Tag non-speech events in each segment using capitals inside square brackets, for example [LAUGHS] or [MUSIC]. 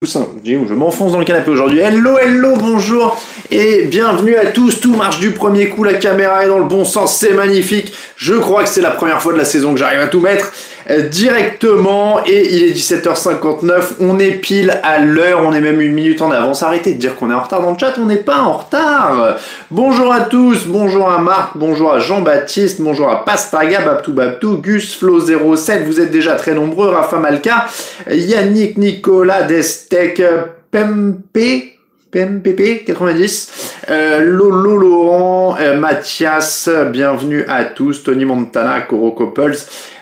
Je m'enfonce dans le canapé aujourd'hui. Hello, hello, bonjour et bienvenue à tous. Tout marche du premier coup, la caméra est dans le bon sens, c'est magnifique. Je crois que c'est la première fois de la saison que j'arrive à tout mettre directement et il est 17h59. On est pile à l'heure, on est même une minute en avance. Arrêtez de dire qu'on est en retard dans le chat, on n'est pas en retard. Bonjour à tous, bonjour à Marc, bonjour à Jean-Baptiste, bonjour à Pastaga, Babtou Babtou, Gus, Flo07, vous êtes déjà très nombreux, Rafa Malka, Yannick, Nicolas, Destec, Pempe, PMPP 90, euh, Lolo Laurent, euh, Mathias, bienvenue à tous, Tony Montana, Coro Couples,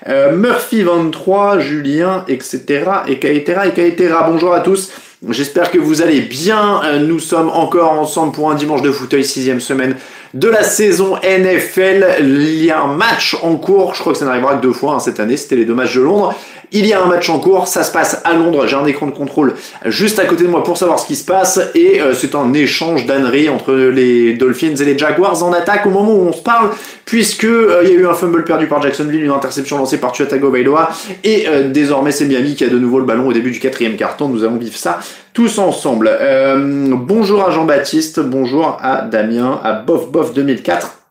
euh, Murphy 23, Julien, etc., etc., etc. Bonjour à tous. J'espère que vous allez bien. Euh, Nous sommes encore ensemble pour un dimanche de fauteuil, sixième semaine de la saison NFL. Il y a un match en cours. Je crois que ça n'arrivera que deux fois hein, cette année. C'était les deux matchs de Londres. Il y a un match en cours. Ça se passe à Londres. J'ai un écran de contrôle juste à côté de moi pour savoir ce qui se passe. Et euh, c'est un échange d'âneries entre les Dolphins et les Jaguars en attaque au moment où on se parle, puisque euh, il y a eu un fumble perdu par Jacksonville, une interception lancée par Tua Tagovailoa, et euh, désormais c'est Miami qui a de nouveau le ballon au début du quatrième carton. Nous allons vivre ça tous ensemble. Euh, bonjour à Jean-Baptiste, bonjour à Damien, à Bof Bof 2004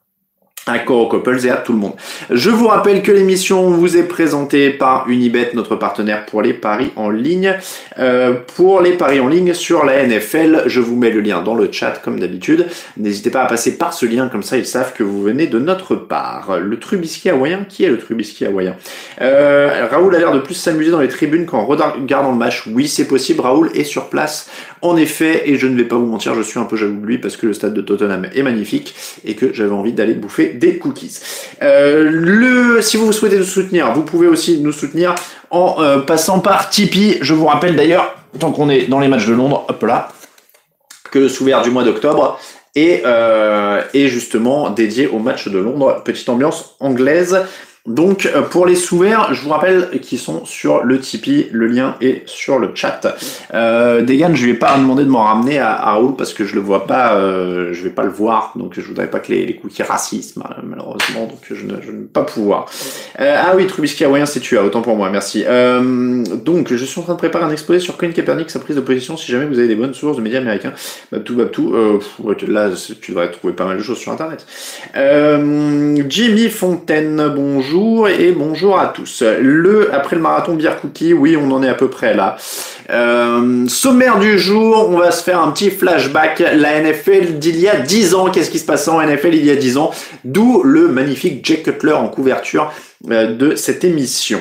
à Coro et à tout le monde. Je vous rappelle que l'émission vous est présentée par Unibet, notre partenaire pour les paris en ligne. Euh, pour les paris en ligne sur la NFL, je vous mets le lien dans le chat comme d'habitude. N'hésitez pas à passer par ce lien, comme ça ils savent que vous venez de notre part. Le Trubisky hawaïen, qui est le Trubisky hawaïen euh, Raoul a l'air de plus s'amuser dans les tribunes qu'en regardant le match. Oui, c'est possible, Raoul est sur place. En effet, et je ne vais pas vous mentir, je suis un peu jaloux de lui parce que le stade de Tottenham est magnifique et que j'avais envie d'aller bouffer des cookies. Euh, le, si vous souhaitez nous soutenir, vous pouvez aussi nous soutenir en euh, passant par Tipeee. Je vous rappelle d'ailleurs, tant qu'on est dans les matchs de Londres, hop là, que le sous du mois d'octobre est, euh, est justement dédié au match de Londres. Petite ambiance anglaise. Donc euh, pour les sous-verts, je vous rappelle qu'ils sont sur le Tipeee, le lien est sur le chat. Euh, Degan, je vais pas demander de m'en ramener à, à Raoul parce que je le vois pas, euh, je vais pas le voir, donc je voudrais pas que les, les cookies racisme malheureusement, donc je ne, je ne vais pas pouvoir. Euh, ah oui, Trubisky hawaïen, c'est tu autant pour moi, merci. Euh, donc je suis en train de préparer un exposé sur Colin Kaepernick, sa prise de position, si jamais vous avez des bonnes sources de médias américains, Babtou Babtou, euh, là tu devrais trouver pas mal de choses sur internet. Euh, Jimmy Fontaine, bonjour et bonjour à tous. Le après le marathon bière cookie, oui, on en est à peu près là. Euh, sommaire du jour, on va se faire un petit flashback. La NFL d'il y a 10 ans, qu'est-ce qui se passe en NFL il y a 10 ans? D'où le magnifique Jake Cutler en couverture euh, de cette émission.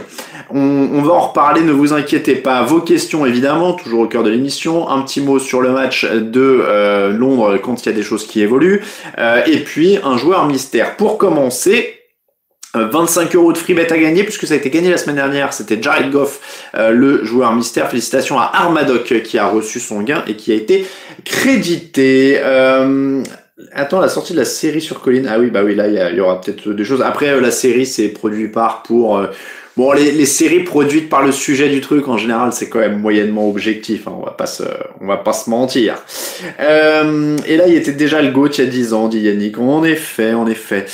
On, va en reparler, ne vous inquiétez pas. Vos questions évidemment, toujours au cœur de l'émission. Un petit mot sur le match de euh, Londres quand il y a des choses qui évoluent. Et puis un joueur mystère. Pour commencer, 25 euros de free bet à gagner puisque ça a été gagné la semaine dernière. C'était Jared Goff, euh, le joueur mystère. Félicitations à Armadoc qui a reçu son gain et qui a été crédité. Euh, attends, la sortie de la série sur Colline. Ah oui, bah oui, là il y, y, aura peut-être des choses. Après, euh, la série c'est produit par pour Bon, les, séries produites par le sujet du truc, en général, c'est quand même moyennement objectif. Hein, on va pas se, on va pas se mentir. Euh, et là, il était déjà le GOAT il y a 10 ans, dit Yannick. En effet, en effet.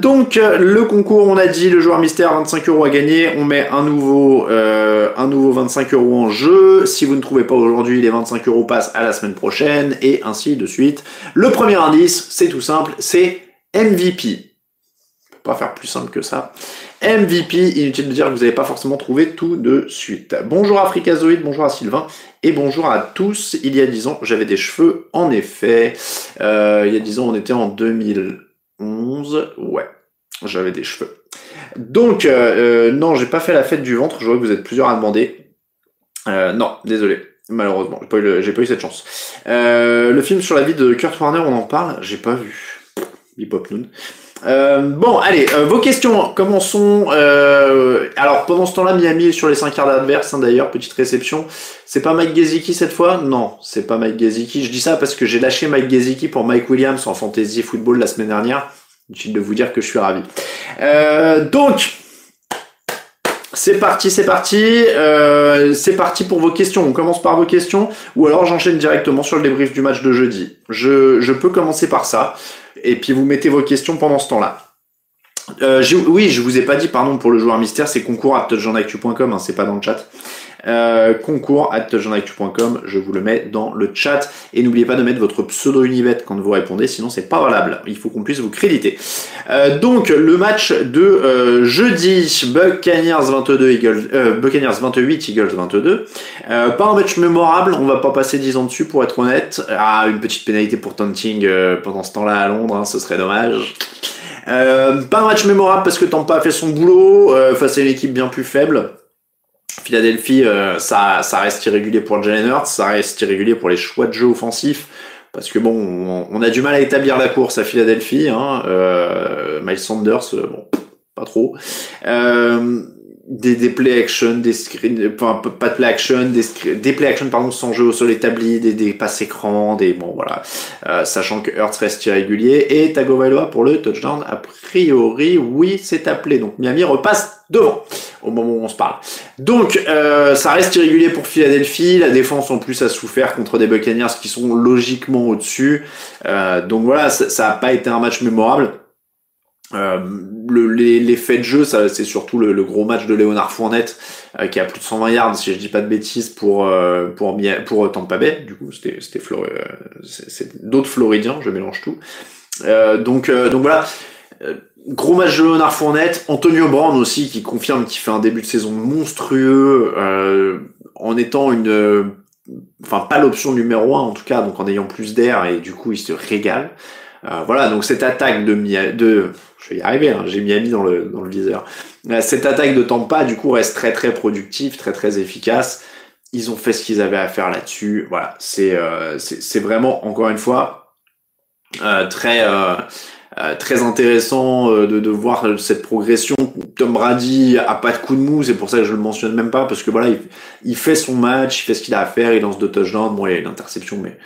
Donc, le concours, on a dit, le joueur mystère, 25 euros à gagner. On met un nouveau, euh, un nouveau 25 euros en jeu. Si vous ne trouvez pas aujourd'hui, les 25 euros passent à la semaine prochaine, et ainsi de suite. Le premier indice, c'est tout simple, c'est MVP pas faire plus simple que ça. MVP. Inutile de dire que vous n'avez pas forcément trouvé tout de suite. Bonjour Africazoïde, bonjour à Sylvain et bonjour à tous. Il y a 10 ans, j'avais des cheveux, en effet. Euh, il y a 10 ans, on était en 2011. Ouais, j'avais des cheveux. Donc, euh, euh, non, j'ai pas fait la fête du ventre. Je vois que vous êtes plusieurs à demander. Non, désolé. Malheureusement, j'ai pas, eu cette chance. Le film sur la vie de Kurt Warner, on en parle J'ai pas vu. Bip Hop Noon. Euh, bon, allez, euh, vos questions, commençons. Euh, alors, pendant ce temps-là, Miami est sur les 5 quarts d'adverse, hein, d'ailleurs, petite réception. C'est pas Mike Gesicki cette fois? Non, c'est pas Mike Gesicki. Je dis ça parce que j'ai lâché Mike Gesicki pour Mike Williams en Fantasy Football la semaine dernière. Inutile de vous dire que je suis ravi. donc, c'est parti, c'est parti, euh, c'est parti pour vos questions. On commence par vos questions, ou alors j'enchaîne directement sur le débrief du match de jeudi. Je, je peux commencer par ça, et puis vous mettez vos questions pendant ce temps-là. Euh, oui, je vous ai pas dit, pardon, pour le joueur mystère, c'est concours à touchdownactu.com, hein, c'est pas dans le chat. Euh, concours at je vous le mets dans le chat. Et n'oubliez pas de mettre votre pseudo Unibet quand vous répondez, sinon c'est pas valable. Il faut qu'on puisse vous créditer. Euh, donc le match de euh, jeudi, Buccaneers 22, Eagles, euh, Buccaneers 28, Eagles 22. Euh, pas un match mémorable, on va pas passer 10 ans dessus pour être honnête. Ah, une petite pénalité pour taunting pendant ce temps-là à Londres, hein, ce serait dommage. Euh, pas un match mémorable parce que Tampa a fait son boulot face à une équipe bien plus faible. Philadelphie, euh, ça, ça reste irrégulier pour Jalen Hurts, ça reste irrégulier pour les choix de jeu offensifs, parce que bon, on, a du mal à établir la course à Philadelphie. Hein, euh, Miles Sanders, euh, bon, pas trop. Euh, des, des play action, des screens, enfin pas de play action, des, des play action pardon sans jeu au sol établi, des, des passes écran, des bon voilà, euh, sachant que Hurts reste irrégulier et Tagovailoa pour le touchdown a priori oui c'est appelé donc Miami repasse devant au moment où on se parle. Donc euh, ça reste irrégulier pour Philadelphie, la défense en plus a souffert contre des Buccaneers qui sont logiquement au-dessus, euh, donc voilà ça, ça a pas été un match mémorable. Euh, le, les, de jeu, ça, c'est surtout le, gros match de Léonard Fournette euh, qui a plus de 120 yards, si je dis pas de bêtises, pour euh, pour pour Tampa Bay. Du coup, c'était c'était c'est d'autres Floridiens, je mélange tout. donc donc voilà, gros match de Léonard Fournette, Antonio Brown aussi qui confirme qu'il fait un début de saison monstrueux en étant une enfin pas l'option numéro un en tout cas, donc en ayant plus d'air et du coup il se régale. Voilà, donc cette attaque de, de je vais y arriver, hein, j'ai Miami dans le, dans le viseur. Euh, cette attaque de Tampa, du coup, reste très très productive, très très efficace. Ils ont fait ce qu'ils avaient à faire là-dessus. Voilà, c'est euh, vraiment, encore une fois, euh, très... Euh, très intéressant de, de, voir cette progression. Tom Brady a pas de coup de mou, c'est pour ça que je le mentionne même pas, parce que voilà, il, il fait son match, il fait ce qu'il a à faire, il lance deux touchdowns, bon, il y a une interception, mais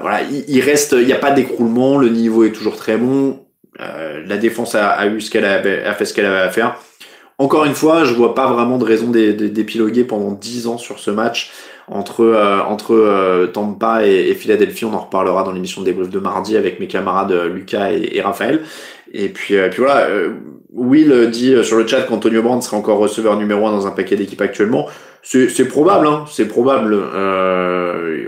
voilà, il, il reste, il n'y a pas d'écroulement, le niveau est toujours très bon. Euh, la défense a, eu ce qu'elle a, a, fait ce qu'elle avait à faire. Encore une fois, je vois pas vraiment de raison d'épiloguer pendant 10 ans sur ce match entre euh, entre euh, Tampa et, Philadelphie. On en reparlera dans l'émission de débrief de mardi avec mes camarades Lucas et, Raphaël. Et puis, puis voilà, Will dit sur le chat qu'Antonio Brand serait encore receveur numéro 1 dans un paquet d'équipes actuellement. C'est probable, hein, c'est probable. Euh,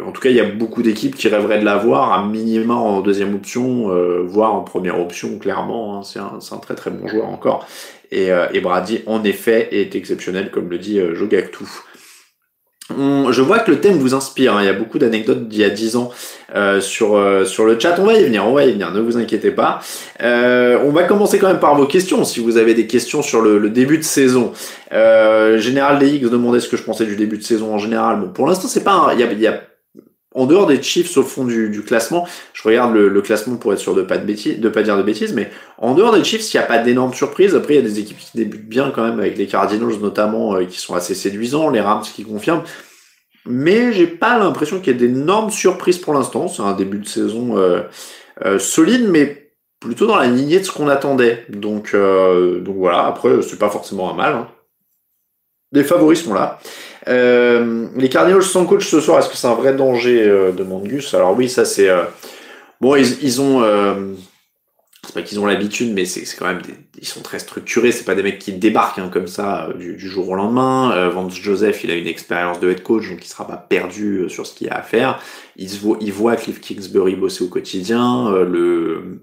en tout cas, il y a beaucoup d'équipes qui rêveraient de l'avoir, à minima en deuxième option, euh, voire en première option, clairement. Hein. c'est un, très très bon joueur encore. Et, euh, et, Brady, en effet, est exceptionnel, comme le dit euh, Je vois que le thème vous inspire. Hein. Il y a beaucoup d'anecdotes d'il y a 10 ans euh, sur euh, sur le chat. On va y venir, on va y venir. Ne vous inquiétez pas. Euh, on va commencer quand même par vos questions. Si vous avez des questions sur le, début de saison, Général DX demandait ce que je pensais du début de saison en général. Bon, pour l'instant, c'est pas. Il y a, y a en dehors des Chiefs au fond du, classement, je regarde le, classement pour être sûr de pas de bêtises, de pas dire de bêtises, mais en dehors des Chiefs, il n'y a pas d'énormes surprises. Après, il y a des équipes qui débutent bien quand même avec les Cardinals notamment euh, qui sont assez séduisants, les Rams qui confirment. Mais j'ai pas l'impression qu'il y ait d'énormes surprises pour l'instant. C'est un début de saison euh, euh, solide, mais plutôt dans la lignée de ce qu'on attendait. Donc, donc voilà. Après, c'est pas forcément un mal. Hein. Les favoris sont là. Euh, les Cardinals sans coach ce soir, est-ce que c'est un vrai danger euh, de Mongus Alors oui, ça c'est euh, bon. Ils, ont c'est pas qu'ils ont l'habitude, mais c'est quand même ils sont très structurés. C'est pas des mecs qui débarquent hein, comme ça du, jour au lendemain. Vance Joseph, il a une expérience de head coach, donc il sera pas perdu sur ce qu'il a à faire. Il, voit, il voit Cliff Kingsbury bosser au quotidien. le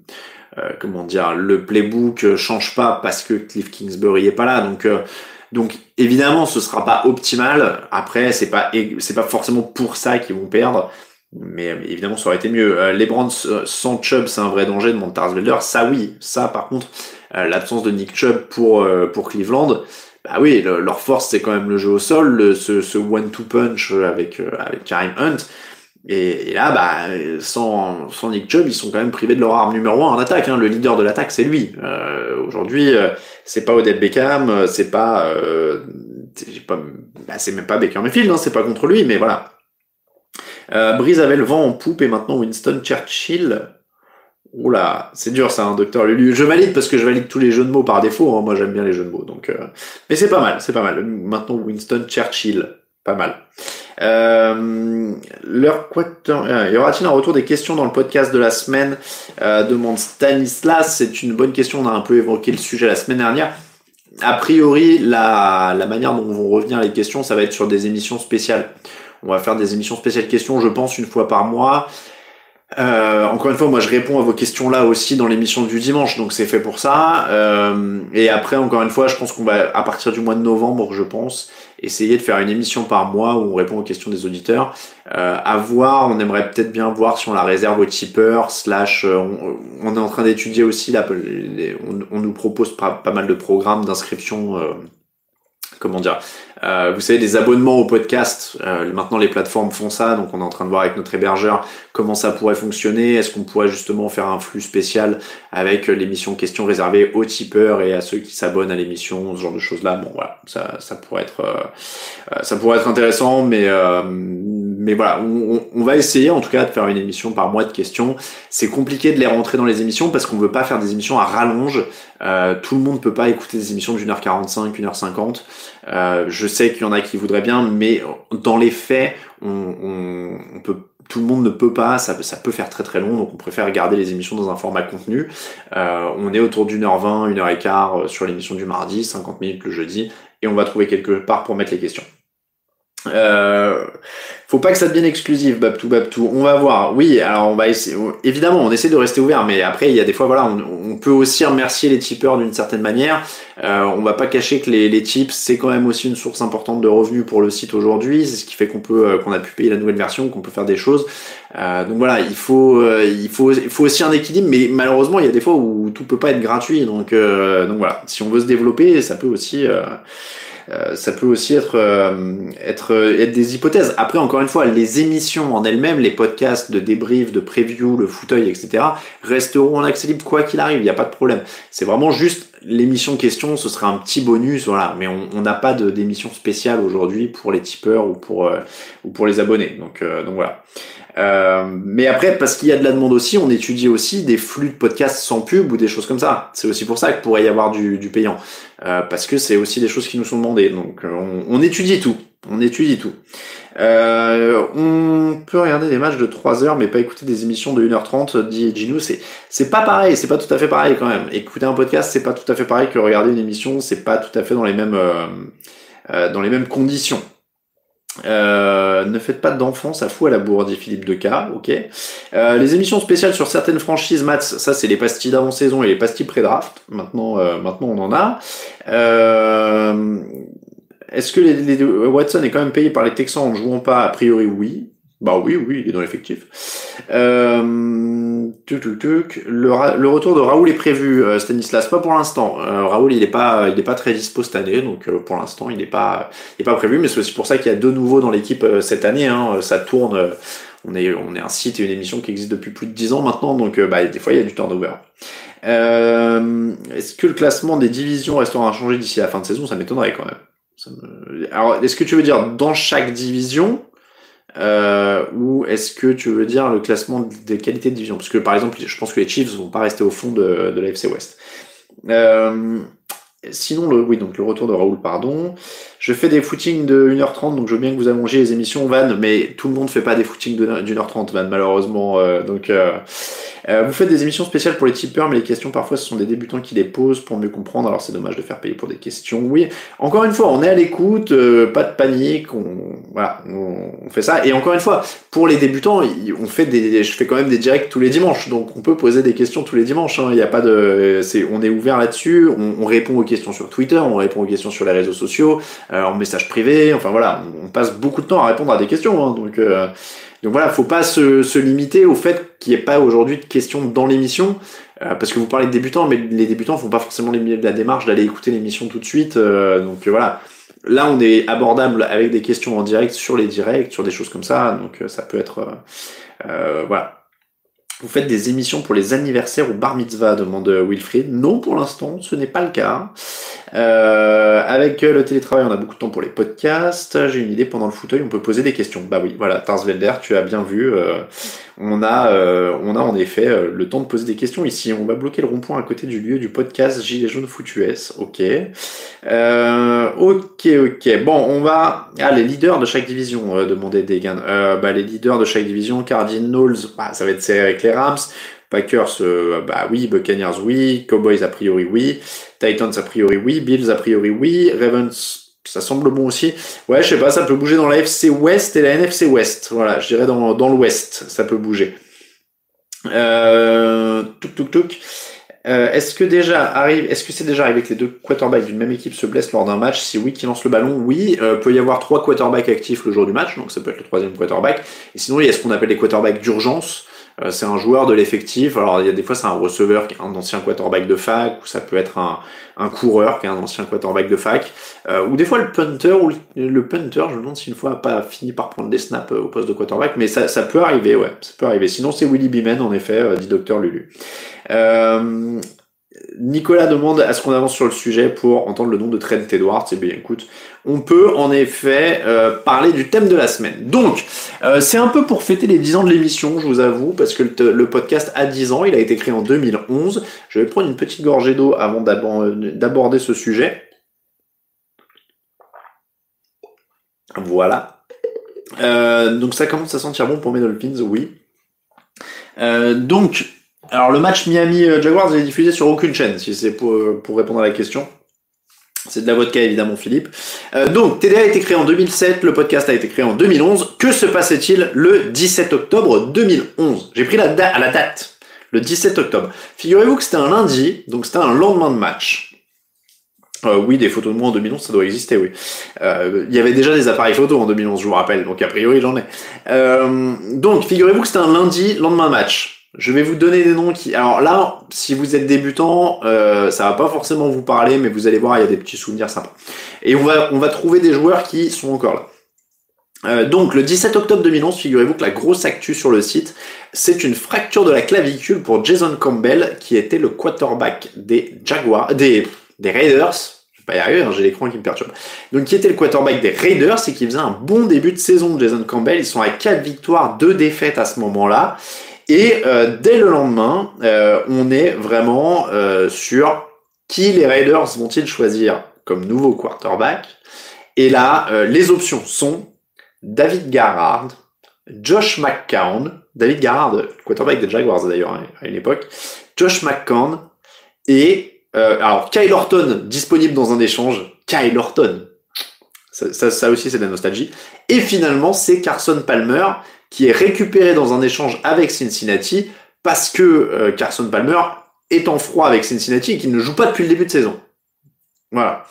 comment dire, le playbook change pas parce que Cliff Kingsbury est pas là. Donc donc évidemment, ce sera pas optimal. Après, c'est pas c'est pas forcément pour ça qu'ils vont perdre. Mais évidemment, ça aurait été mieux. Euh, les Brands sans Chubb, c'est un vrai danger, de Tars Velder. Ça, oui. Ça, par contre, euh, l'absence de Nick Chubb pour, euh, pour Cleveland, bah oui, leur force, c'est quand même le jeu au sol, ce, ce one-two punch avec, avec Karim Hunt. Et, là, bah, sans, sans Nick Chubb, ils sont quand même privés de leur arme numéro un en attaque. Hein. Le leader de l'attaque, c'est lui. Aujourd'hui, c'est pas Odette Beckham, c'est pas, pas bah, c'est même pas Baker Mayfield, hein, c'est pas contre lui, mais voilà. Euh, Brise avait le vent en poupe et maintenant Winston Churchill. Oula, c'est dur ça, un hein, docteur Lulu. Je valide parce que je valide tous les jeux de mots par défaut. Hein. Moi, j'aime bien les jeux de mots. Donc, euh, mais c'est pas mal, c'est pas mal. Maintenant, Winston Churchill, pas mal. Euh, leur euh, y aura-t-il un retour des questions dans le podcast de la semaine euh, Demande Stanislas. C'est une bonne question. On a un peu évoqué le sujet la semaine dernière. A priori, la, manière dont vont revenir les questions, ça va être sur des émissions spéciales. On va faire des émissions spéciales questions, je pense, une fois par mois. Encore une fois, moi je réponds à vos questions là aussi dans l'émission du dimanche, donc c'est fait pour ça. Et après, encore une fois, je pense qu'on va à partir du mois de novembre, je pense, essayer de faire une émission par mois où on répond aux questions des auditeurs. Euh, à voir, on aimerait peut-être bien voir si on la réserve aux tipeurs. Slash, euh, on, est en train d'étudier aussi là, on, nous propose pas, pas mal de programmes d'inscription. Euh, comment dire euh, vous savez, des abonnements au podcast. Euh, maintenant, les plateformes font ça, donc on est en train de voir avec notre hébergeur comment ça pourrait fonctionner. Est-ce qu'on pourrait justement faire un flux spécial avec l'émission questions réservée aux tipeurs et à ceux qui s'abonnent à l'émission, ce genre de choses-là. Bon, voilà, ça, ça pourrait être, euh, ça pourrait être intéressant, mais mais voilà, on, on, va essayer en tout cas de faire une émission par mois de questions. C'est compliqué de les rentrer dans les émissions parce qu'on veut pas faire des émissions à rallonge. tout le monde peut pas écouter des émissions d'une heure 45, une heure 50. Je sais qu'il y en a qui voudraient bien, mais dans les faits, on, peut tout le monde ne peut pas, ça, ça, peut faire très très long, donc on préfère garder les émissions dans un format contenu. Euh, on est autour d'une heure vingt, une heure et quart euh, sur l'émission du mardi, 50 minutes le jeudi, et on va trouver quelque part pour mettre les questions. Euh, faut pas que ça devienne exclusif, Babtou Babtou. On va voir. Oui, alors on va essayer. Évidemment, on essaie de rester ouvert, mais après, il y a des fois, voilà, on, peut aussi remercier les tipeurs d'une certaine manière. Euh, on va pas cacher que les, les tips, c'est quand même aussi une source importante de revenus pour le site aujourd'hui. C'est ce qui fait qu'on peut, euh, qu'on a pu payer la nouvelle version, qu'on peut faire des choses. Euh, donc voilà, il faut, euh, il faut, il faut aussi un équilibre, mais malheureusement, il y a des fois où tout peut pas être gratuit. Donc, donc voilà, si on veut se développer, ça peut aussi. Euh, ça peut aussi être, euh, être, être des hypothèses. Après, encore une fois, les émissions en elles-mêmes, les podcasts de débrief, de preview, le fauteuil, etc., resteront en accès libre quoi qu'il arrive, il n'y a pas de problème. C'est vraiment juste l'émission question, ce sera un petit bonus, voilà. Mais on n'a pas d'émission spéciale aujourd'hui pour les tipeurs ou pour, euh, ou pour les abonnés. Donc, donc voilà. Euh, mais après, parce qu'il y a de la demande aussi, on étudie aussi des flux de podcasts sans pub ou des choses comme ça. C'est aussi pour ça qu'il pourrait y avoir du, du payant. Euh, parce que c'est aussi des choses qui nous sont demandées. Donc euh, on, on étudie tout. On étudie tout. Euh, on peut regarder des matchs de 3 heures mais pas écouter des émissions de 1h30, dit Gino. C'est, c'est pas pareil, c'est pas tout à fait pareil quand même. Écouter un podcast, c'est pas tout à fait pareil que regarder une émission, c'est pas tout à fait dans les mêmes, euh, dans les mêmes conditions. Euh, ne faites pas d'enfants, ça fout à la bourre, dit Philippe Deca, ok. Euh, les émissions spéciales sur certaines franchises, Mats, ça c'est les pastilles d'avant-saison et les pastilles pré-draft. Maintenant, euh, maintenant on en a. Est-ce que les, Watson est quand même payé par les Texans en jouant pas? A priori, oui. Bah oui, oui, il est dans l'effectif. Euh, le, le, retour de Raoul est prévu, euh, Stanislas, pas pour l'instant. Euh, Raoul, il est pas, il est pas très dispo cette année, donc euh, pour l'instant, il n'est pas, il pas prévu. Mais c'est aussi pour ça qu'il y a deux nouveaux dans l'équipe cette année. Hein, ça tourne. on est, on est un site et une émission qui existe depuis plus de dix ans maintenant, donc bah, des fois il y a du turnover. Est-ce que le classement des divisions restera inchangé d'ici la fin de saison? Ça m'étonnerait quand même. Alors, est-ce que tu veux dire dans chaque division euh, ou est-ce que tu veux dire le classement des qualités de division? Parce que par exemple, je pense que les Chiefs vont pas rester au fond de, de West. Euh, sinon, le, oui, donc le retour de Raoul, pardon. Je fais des footings de 1h30, donc je veux bien que vous allongiez les émissions, Van, mais tout le monde fait pas des footings d'une heure trente, Van, malheureusement. Euh, donc, euh, euh, vous faites des émissions spéciales pour les tipeurs, mais les questions parfois ce sont des débutants qui les posent pour mieux comprendre. Alors c'est dommage de faire payer pour des questions. Oui, encore une fois, on est à l'écoute, pas de panique, on, voilà, on, fait ça. Et encore une fois, pour les débutants, on fait des, je fais quand même des directs tous les dimanches, donc on peut poser des questions tous les dimanches. Hein. Il n'y a pas de, c'est, on est ouvert là-dessus. On, on, répond aux questions sur Twitter, on répond aux questions sur les réseaux sociaux, en message privé. Enfin voilà, on passe beaucoup de temps à répondre à des questions. Hein. donc euh, donc voilà, faut pas se, se limiter au fait qu'il n'y ait pas aujourd'hui de questions dans l'émission, euh, parce que vous parlez de débutants, mais les débutants font pas forcément la démarche d'aller écouter l'émission tout de suite. Euh, donc voilà, là on est abordable avec des questions en direct sur les directs, sur des choses comme ça. Donc ça peut être voilà. Vous faites des émissions pour les anniversaires ou bar mitzvah demande Wilfried. Non, pour l'instant, ce n'est pas le cas. Euh, avec le télétravail, on a beaucoup de temps pour les podcasts. J'ai une idée, pendant le fauteuil, on peut poser des questions. Bah oui, voilà, Tarsvelder, tu as bien vu. Euh, on, a, euh, on a en effet euh, le temps de poser des questions ici. On va bloquer le rond-point à côté du lieu du podcast Gilets jaunes foutu S. Ok. ok, ok. Bon, on va... Ah, les leaders de chaque division, demandait Degan. bah, les leaders de chaque division, Cardinals, bah, ça va être serré avec les Rams. Packers, euh, bah oui, Buccaneers, oui, Cowboys a priori oui, Titans a priori oui, Bills a priori oui, Ravens, ça semble bon aussi. Ouais, je sais pas, ça peut bouger dans la FC West et la NFC West. Voilà, je dirais dans, dans l'Ouest, ça peut bouger. Euh, tuk tuk tuk. Euh, est-ce que déjà arrive, est-ce que c'est déjà arrivé que les deux quarterbacks d'une même équipe se blessent lors d'un match? Si oui, qui lance le ballon? Oui, euh, peut y avoir trois quarterbacks actifs le jour du match, donc ça peut être le troisième quarterback. Et sinon, il y a ce qu'on appelle les quarterbacks d'urgence. Euh, c'est un joueur de l'effectif. Alors il y a des fois c'est un receveur qui est un ancien quarterback de fac, ou ça peut être un, coureur qui est un ancien quarterback de fac, euh, ou des fois le punter ou le, punter. Je me demande si une fois a pas fini par prendre des snaps euh, au poste de quarterback, mais ça, peut arriver, ouais, ça peut arriver. Sinon c'est Willy Beeman en effet, dit docteur Lulu. Nicolas demande à ce qu'on avance sur le sujet pour entendre le nom de Trent Edwards? Et eh bien écoute, on peut en effet euh, parler du thème de la semaine. Donc, euh, c'est un peu pour fêter les 10 ans de l'émission, je vous avoue, parce que le, podcast a 10 ans, il a été créé en 2011. Je vais prendre une petite gorgée d'eau avant d'aborder ce sujet. Voilà. Euh, donc ça commence à sentir bon pour mes Dolphins, oui. donc, alors le match Miami-Jaguars est diffusé sur aucune chaîne, si c'est pour, répondre à la question. C'est de la vodka évidemment Philippe. Euh, donc TDA a été créé en 2007, le podcast a été créé en 2011. Que se passait-il le 17 octobre 2011 J'ai pris la date à la date, le 17 octobre. Figurez-vous que c'était un lundi, donc c'était un lendemain de match. Euh, oui, des photos de moi en 2011, ça doit exister, oui. Euh, il y avait déjà des appareils photo en 2011, je vous rappelle, donc a priori j'en ai. donc, figurez-vous que c'était un lundi, lendemain de match. Je vais vous donner des noms qui. Alors là, si vous êtes débutant, euh, ça va pas forcément vous parler, mais vous allez voir, il y a des petits souvenirs sympas. Et on va, on va trouver des joueurs qui sont encore là. Euh, donc le 17 octobre 2011, figurez-vous que la grosse actu sur le site, c'est une fracture de la clavicule pour Jason Campbell, qui était le quarterback des Jaguars, des, Raiders. Je vais pas y arriver, hein, j'ai l'écran qui me perturbe. Donc qui était le quarterback des Raiders et qui faisait un bon début de saison Jason Campbell. Ils sont à 4 victoires, 2 défaites à ce moment-là. Et euh, dès le lendemain, euh, on est vraiment euh, sur qui les Raiders vont-ils choisir comme nouveau quarterback. Et là, les options sont David Garrard, Josh McCown, David Garrard, quarterback des Jaguars d'ailleurs hein, à une époque, Josh McCown et alors Kyle Orton disponible dans un échange, Kyle Orton, ça, aussi c'est de la nostalgie. Et finalement c'est Carson Palmer qui est récupéré dans un échange avec Cincinnati parce que euh, Carson Palmer est en froid avec Cincinnati et qu'il ne joue pas depuis le début de saison. Voilà.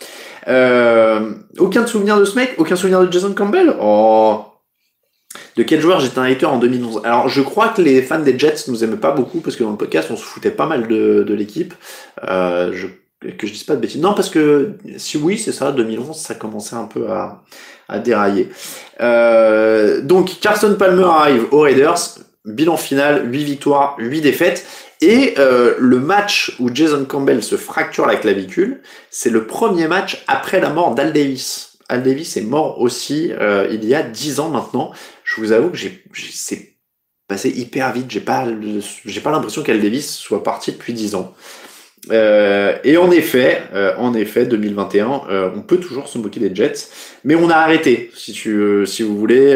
Euh, aucun souvenir de ce mec? Aucun souvenir de Jason Campbell? Oh de quel joueur? J'étais un hater en 2011 Alors, je crois que les fans des Jets nous aimaient pas beaucoup parce que dans le podcast, on se foutait pas mal de, de l'équipe. Euh, je que je dise pas de bêtises. Non, parce que si oui, c'est ça, 2011, ça commençait un peu à, à dérailler. Euh, donc Carson Palmer arrive aux Raiders, bilan final, 8 victoires, 8 défaites. Et euh, le match où Jason Campbell se fracture la clavicule, c'est le premier match après la mort d'Al Davis. Al Davis est mort aussi euh, il y a 10 ans maintenant. Je vous avoue que j'ai, c'est passé hyper vite. J'ai pas, j'ai pas l'impression qu'Al Davis soit parti depuis 10 ans. Euh, et en effet, euh, en effet, 2021, euh, on peut toujours se moquer des Jets, mais on a arrêté. Si tu, si vous voulez,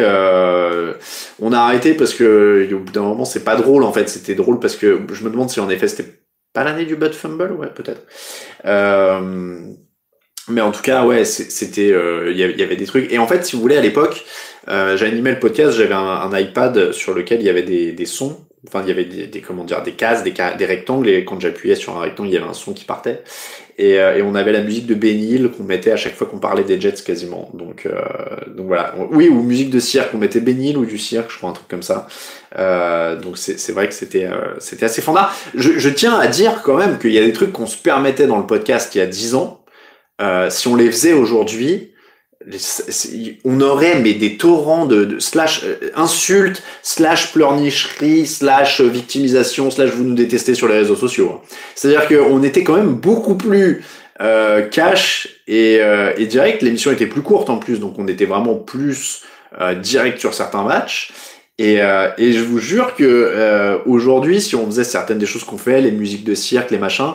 on a arrêté parce que au bout d'un moment, c'est pas drôle en fait. C'était drôle parce que je me demande si en effet c'était pas l'année du Bud Fumble, ouais, peut-être. mais en tout cas, ouais, c'était, il y avait des trucs. Et en fait, si vous voulez, à l'époque, j'animais le podcast, j'avais un, iPad sur lequel il y avait des sons enfin il y avait des, des, comment dire des cases des, des rectangles et quand j'appuyais sur un rectangle il y avait un son qui partait. Et, euh, et on avait la musique de Benny qu'on mettait à chaque fois qu'on parlait des Jets quasiment. Donc euh, donc voilà. Oui ou musique de cirque. On mettait Benny ou du cirque je crois un truc comme ça. Euh, donc c'est vrai que c'était euh, c'était assez fandard je, je tiens à dire quand même qu'il y a des trucs qu'on se permettait dans le podcast il y a 10 ans. Si on les faisait aujourd'hui on aurait mais des torrents de, slash euh, insultes, slash pleurnicherie, slash victimisation, slash vous nous détestez sur les réseaux sociaux. Hein. C'est-à-dire qu'on était quand même beaucoup plus euh, cash et, euh, et direct. L'émission était plus courte en plus, donc on était vraiment plus euh, direct sur certains matchs. Et, et je vous jure que aujourd'hui, si on faisait certaines des choses qu'on fait, les musiques de cirque, les machins,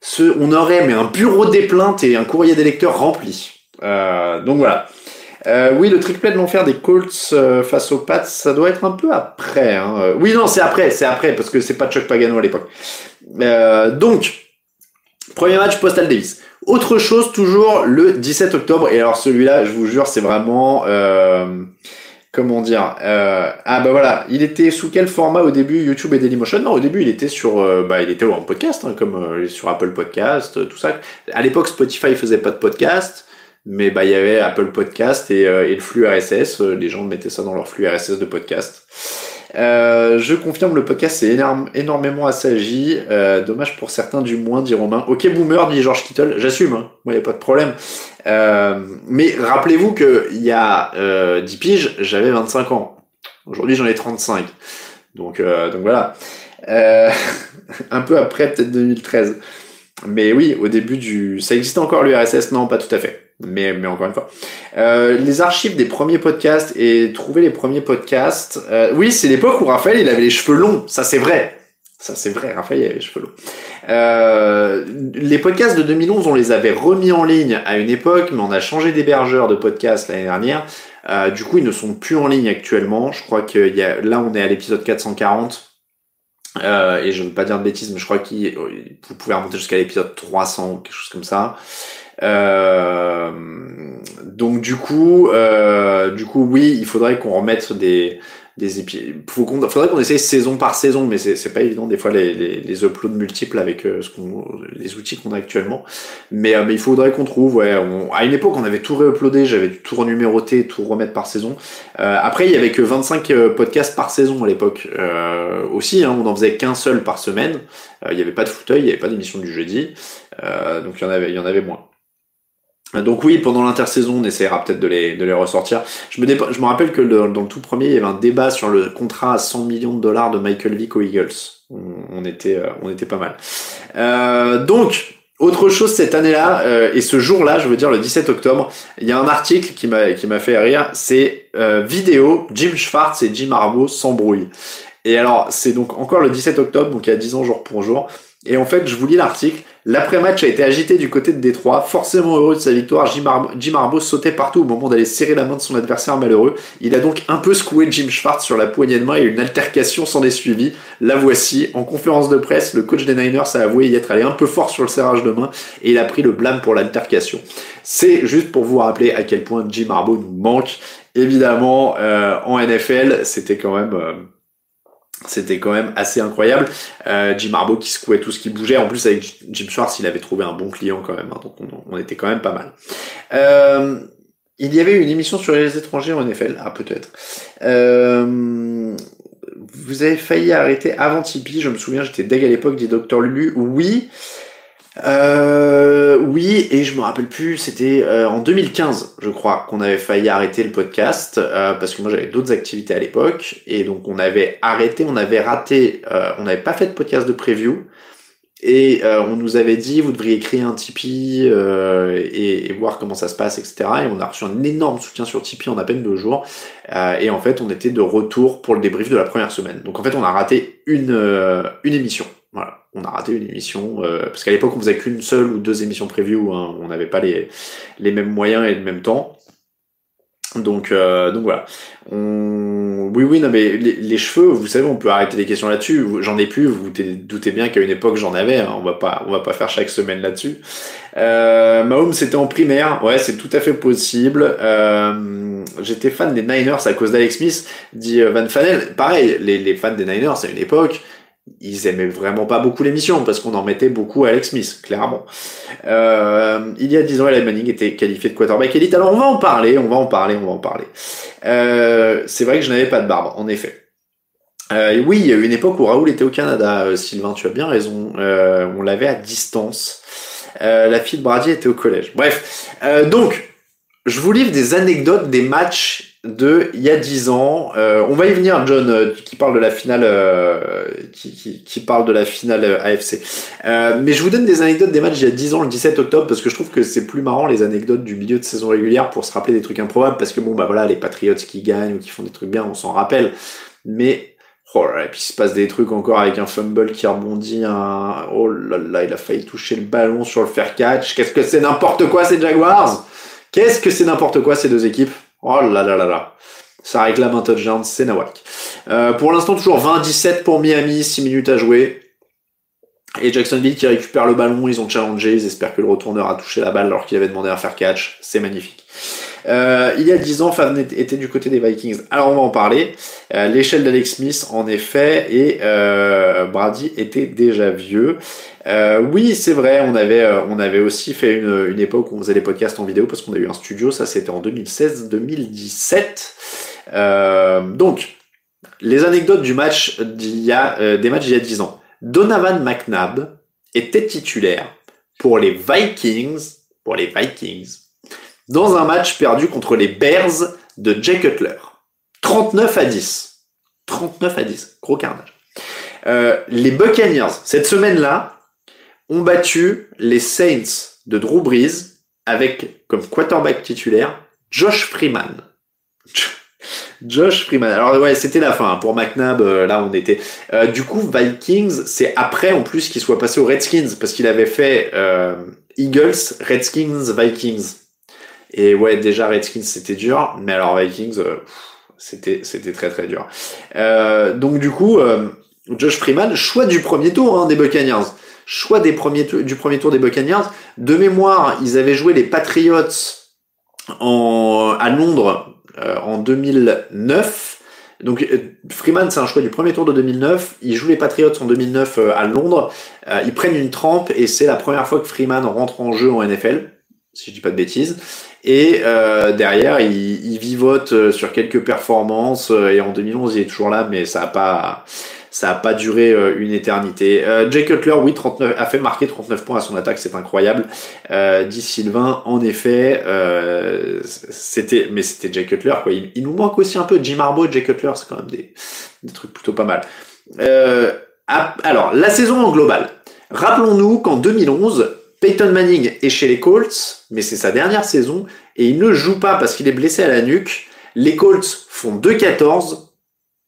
ce, on aurait mais un bureau des plaintes et un courrier des lecteurs rempli. Euh, donc voilà. Euh, oui, le trick de l'enfer des Colts euh, face aux Pats, ça doit être un peu après. Hein. Oui, non, c'est après, c'est après, parce que c'est pas Chuck Pagano à l'époque. donc, premier match Postal Davis. Autre chose, toujours le 17 octobre, et alors celui-là, je vous jure, c'est vraiment... comment dire Ah bah voilà, il était sous quel format au début YouTube et Dailymotion? Non, au début il était sur, bah il était en podcast, hein, comme sur Apple Podcast, tout ça. À l'époque Spotify faisait pas de podcast mais bah il y avait Apple Podcast et, euh, et le flux RSS. Euh, les gens mettaient ça dans leur flux RSS de podcast. Euh, je confirme, le podcast c'est énorme, énormément assagi. Euh, dommage pour certains du moins, dit Romain. Ok, boomer, dit George Kittle. J'assume, hein. moi, y a pas de problème. Euh, mais rappelez-vous que il y a euh, 10 piges, j'avais 25 ans. Aujourd'hui, j'en ai 35. Donc, donc voilà. [LAUGHS] un peu après, peut-être 2013. Mais oui, au début du... Ça existait encore l'URSS Non, pas tout à fait mais, mais encore une fois. Euh, les archives des premiers podcasts et trouver les premiers podcasts. Euh, oui, c'est l'époque où Raphaël il avait les cheveux longs, ça c'est vrai. Ça c'est vrai, Raphaël il avait les cheveux longs. Euh, les podcasts de 2011, on les avait remis en ligne à une époque, mais on a changé d'hébergeur de podcasts l'année dernière. Euh, du coup, ils ne sont plus en ligne actuellement. Je crois que y a, là, on est à l'épisode 440. Euh, et je ne veux pas dire de bêtises, mais je crois que vous pouvez remonter jusqu'à l'épisode 300 ou quelque chose comme ça. Euh, donc du coup, euh, du coup, oui, il faudrait qu'on remette des des épisodes. Qu'on, faudrait qu'on essaye saison par saison, mais c'est, pas évident des fois les, les, uploads multiples avec euh, ce qu'on, les outils qu'on a actuellement. Mais, il faudrait qu'on trouve. Ouais, à une époque, on avait tout réuploadé, j'avais tout renuméroté, tout remettre par saison. Après, il y avait que 25 podcasts par saison à l'époque. aussi, hein, on en faisait qu'un seul par semaine. il y avait pas de fauteuil, il y avait pas d'émission du jeudi, donc il y en avait, il y en avait moins. Donc oui, pendant l'intersaison, on essaiera peut-être de les, de les ressortir. Je me, je me rappelle que dans le tout premier, il y avait un débat sur le contrat à 100 millions de dollars de Michael Vick aux Eagles. On, était, euh, on était pas mal. Euh, donc, autre chose cette année-là, euh, et ce jour-là, je veux dire le 17 octobre, il y a un article qui m'a, fait rire, c'est vidéo, Jim Schwartz et Jim Harbaugh s'embrouillent. Et alors, c'est donc encore le 17 octobre, donc il y a 10 ans jour pour jour. Et en fait, je vous lis l'article. L'après-match a été agité du côté de Détroit. Forcément heureux de sa victoire, Jim, Ar sautait partout au moment d'aller serrer la main de son adversaire malheureux. Il a donc un peu secoué Jim Schwartz sur la poignée de main et une altercation s'en est suivie. La voici. En conférence de presse, le coach des Niners a avoué y être allé un peu fort sur le serrage de main et il a pris le blâme pour l'altercation. C'est juste pour vous rappeler à quel point Jim Harbaugh nous manque. Évidemment, euh, en NFL, c'était quand même... Euh, c'était quand même assez incroyable. Euh, Jim Harbaugh qui secouait tout ce qui bougeait. En plus, avec Jim Schwartz, il avait trouvé un bon client quand même. Hein, donc on, était quand même pas mal. Euh, il y avait une émission sur les étrangers en NFL. Ah, peut-être. Euh, vous avez failli arrêter avant Tipeee. Je me souviens, j'étais deg à l'époque, dit Dr Lulu. Oui. Euh, oui, et je me rappelle plus, c'était euh, en 2015, je crois, qu'on avait failli arrêter le podcast, euh, parce que moi j'avais d'autres activités à l'époque, et donc on avait arrêté, on avait raté, euh, on n'avait pas fait de podcast de preview, et on nous avait dit, vous devriez créer un Tipeee et, et, voir comment ça se passe, etc. Et on a reçu un énorme soutien sur Tipeee en à peine deux jours, et en fait on était de retour pour le débrief de la première semaine. Donc en fait on a raté une, une émission. On a raté une émission euh, parce qu'à l'époque on faisait qu'une seule ou deux émissions preview, hein, on n'avait pas les, les mêmes moyens et le même temps. Donc, euh, donc voilà. On... Oui, oui, non, mais les, cheveux, vous savez, on peut arrêter les questions là-dessus. J'en ai plus. Vous vous doutez bien qu'à une époque j'en avais. Hein. On va pas, on va pas faire chaque semaine là-dessus. Euh, Mahomes, c'était en primaire. Ouais, c'est tout à fait possible. Euh, J'étais fan des Niners à cause d'Alex Smith, dit euh, Van Fanel. Pareil, les, les fans des Niners à une époque, ils aimaient vraiment pas beaucoup l'émission parce qu'on en mettait beaucoup à Alex Smith, clairement. Il y a 10 ans, Eli Manning était qualifié de quarterback elite. Alors on va en parler, on va en parler, on va en parler. Euh, c'est vrai que je n'avais pas de barbe, en effet. Euh, oui, il y a eu une époque où Raoul était au Canada, euh, Sylvain, tu as bien raison. On l'avait à distance. la fille de Brady était au collège. Bref, donc, je vous livre des anecdotes des matchs de il y a 10 ans. Euh, on va y venir, John, euh, qui parle de la finale, euh, qui, qui, qui, parle de la finale AFC. mais je vous donne des anecdotes des matchs il y a 10 ans, le 17 octobre, parce que je trouve que c'est plus marrant les anecdotes du milieu de saison régulière pour se rappeler des trucs improbables, parce que bon, bah voilà, les Patriots qui gagnent ou qui font des trucs bien, on s'en rappelle. Mais Oh là là, et puis il se passe des trucs encore avec un fumble qui rebondit, un... oh là là, il a failli toucher le ballon sur le fair catch. Qu'est-ce que c'est n'importe quoi ces Jaguars? Qu'est-ce que c'est n'importe quoi ces deux équipes? Oh là là là là. Ça réclame un touchdown, c'est Nawak. Euh, pour l'instant, toujours 20-17 pour Miami, 6 minutes à jouer. Et Jacksonville qui récupère le ballon, ils ont challengé, ils espèrent que le retourneur a touché la balle alors qu'il avait demandé à faire catch. C'est magnifique. Euh, il y a 10 ans, Favre était du côté des Vikings. Alors on va en parler. Euh, l'échelle d'Alex Smith, en effet, et euh, Brady était déjà vieux. oui, c'est vrai, on avait, on avait aussi fait une, époque où on faisait des podcasts en vidéo parce qu'on a eu un studio, ça c'était en 2016-2017. donc, les anecdotes du match y a, des matchs d'il y a 10 ans. Donovan McNabb était titulaire pour les Vikings, pour les Vikings, dans un match perdu contre les Bears de Jay Cutler. 39 à 10. 39 à 10. Gros carnage. Euh, les Buccaneers, cette semaine-là, ont battu les Saints de Drew Brees avec comme quarterback titulaire Josh Freeman. [LAUGHS] Josh Freeman. Alors ouais, c'était la fin hein. pour McNabb. Euh, là, on était. Euh, du coup, Vikings, c'est après en plus qu'il soit passé aux Redskins parce qu'il avait fait Eagles, Redskins, Vikings. Et ouais, déjà Redskins c'était dur, mais alors Vikings euh, c'était c'était très très dur. Euh, donc du coup, euh, Josh Freeman, choix du premier tour hein, des Buccaneers, choix des premiers du premier tour des Buccaneers. De mémoire, ils avaient joué les Patriots en à Londres en 2009. Donc Freeman, c'est un choix du premier tour de 2009. Ils jouent les Patriots en 2009 à Londres. ils prennent une trempe et c'est la première fois que Freeman rentre en jeu en NFL, si je dis pas de bêtises. Et euh, derrière, il, il, vivote euh, sur quelques performances. Euh, et en 2011, il est toujours là, mais ça a pas, ça a pas duré une éternité. Euh, Jay Cutler, oui, 39, a fait marquer 39 points à son attaque, c'est incroyable. Euh, dit Sylvain, en effet, euh, c'était, mais c'était Jay Cutler. Quoi. Il, il, nous manque aussi un peu Jim Harbaugh, Jay Cutler, c'est quand même des, des trucs plutôt pas mal. alors, la saison en global. Rappelons-nous qu'en 2011, Peyton Manning est chez les Colts, mais c'est sa dernière saison, et il ne joue pas parce qu'il est blessé à la nuque. Les Colts font 2-14,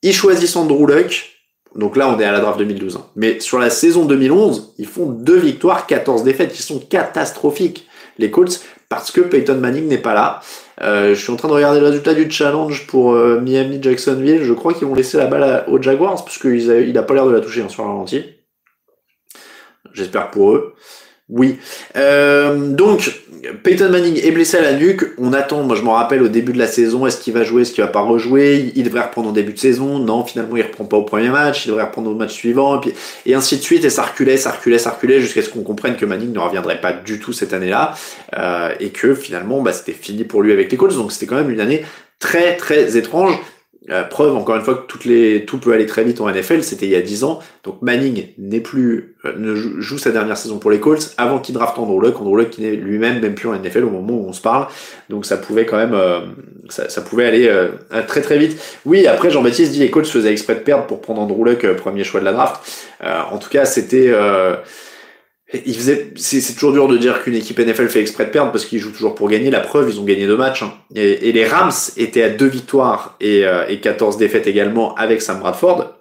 ils choisissent Andrew Luck, donc là on est à la draft 2012. Hein. Mais sur la saison 2011, ils font 2 victoires, 14 défaites, qui sont catastrophiques, les Colts, parce que Peyton Manning n'est pas là. Euh, je suis en train de regarder le résultat du challenge pour euh, Miami-Jacksonville, je crois qu'ils vont laisser la balle aux Jaguars, parce qu'il n'a pas l'air de la toucher hein, sur la lentille. J'espère pour eux. Oui. Euh, donc, Peyton Manning est blessé à la nuque. On attend, moi je m'en rappelle au début de la saison, est-ce qu'il va jouer, est-ce qu'il va pas rejouer? Il devrait reprendre en début de saison. Non, finalement il reprend pas au premier match, il devrait reprendre au match suivant, et, ainsi de suite. Et ça reculait, ça reculait, ça reculait, jusqu'à ce qu'on comprenne que Manning ne reviendrait pas du tout cette année-là. Euh, et que finalement, bah, c'était fini pour lui avec les Colts. Donc c'était quand même une année très très étrange. Euh, preuve encore une fois que toutes les, tout peut aller très vite en NFL, c'était il y a 10 ans. Donc Manning n'est plus, euh, ne joue, sa dernière saison pour les Colts avant qu'il draft Andrew Luck. Andrew Luck qui n'est lui-même même plus en NFL au moment où on se parle. Donc ça pouvait quand même, euh, ça, ça, pouvait aller très très vite. Oui, après Jean-Baptiste dit les Colts faisaient exprès de perdre pour prendre Andrew Luck premier choix de la draft. en tout cas, c'était il faisait, c'est toujours dur de dire qu'une équipe NFL fait exprès de perdre parce qu'ils jouent toujours pour gagner. La preuve, ils ont gagné deux matchs. Hein. Et, les Rams étaient à deux victoires et, euh, et 14 défaites également avec Sam Bradford.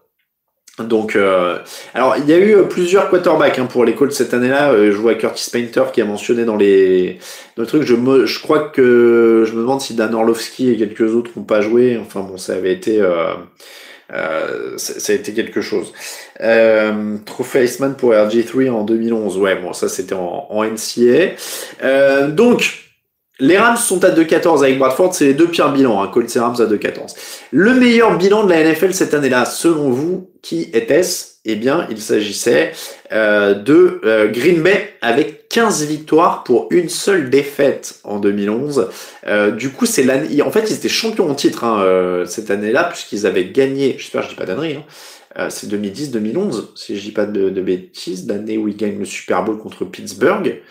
Donc, euh, alors il y a eu plusieurs quarterbacks hein, pour les Colts cette année-là. Euh, je vois Curtis Painter qui a mentionné dans les, dans les trucs. Je, me, je crois que je me demande si Dan Orlovski et quelques autres n'ont pas joué. Enfin bon, ça avait été, euh, euh, ça, a été quelque chose. Euh, Iceman pour RG3 en 2011. Ouais, bon, ça c'était en, en NCA. Euh, donc, les Rams sont à 2-14 avec Bradford, c'est les deux pires bilans, hein, Colts et Rams à 2-14. Le meilleur bilan de la NFL cette année-là, selon vous, qui était-ce? Eh bien, il s'agissait euh, de euh, Green Bay avec 15 victoires pour une seule défaite en 2011. Euh, du coup, c'est l'année. En fait, ils étaient champions en titre hein, cette année-là, puisqu'ils avaient gagné, j'espère que je dis pas d'annerie, hein, c'est 2010-2011, si je dis pas de, de bêtises, l'année où ils gagnent le Super Bowl contre Pittsburgh.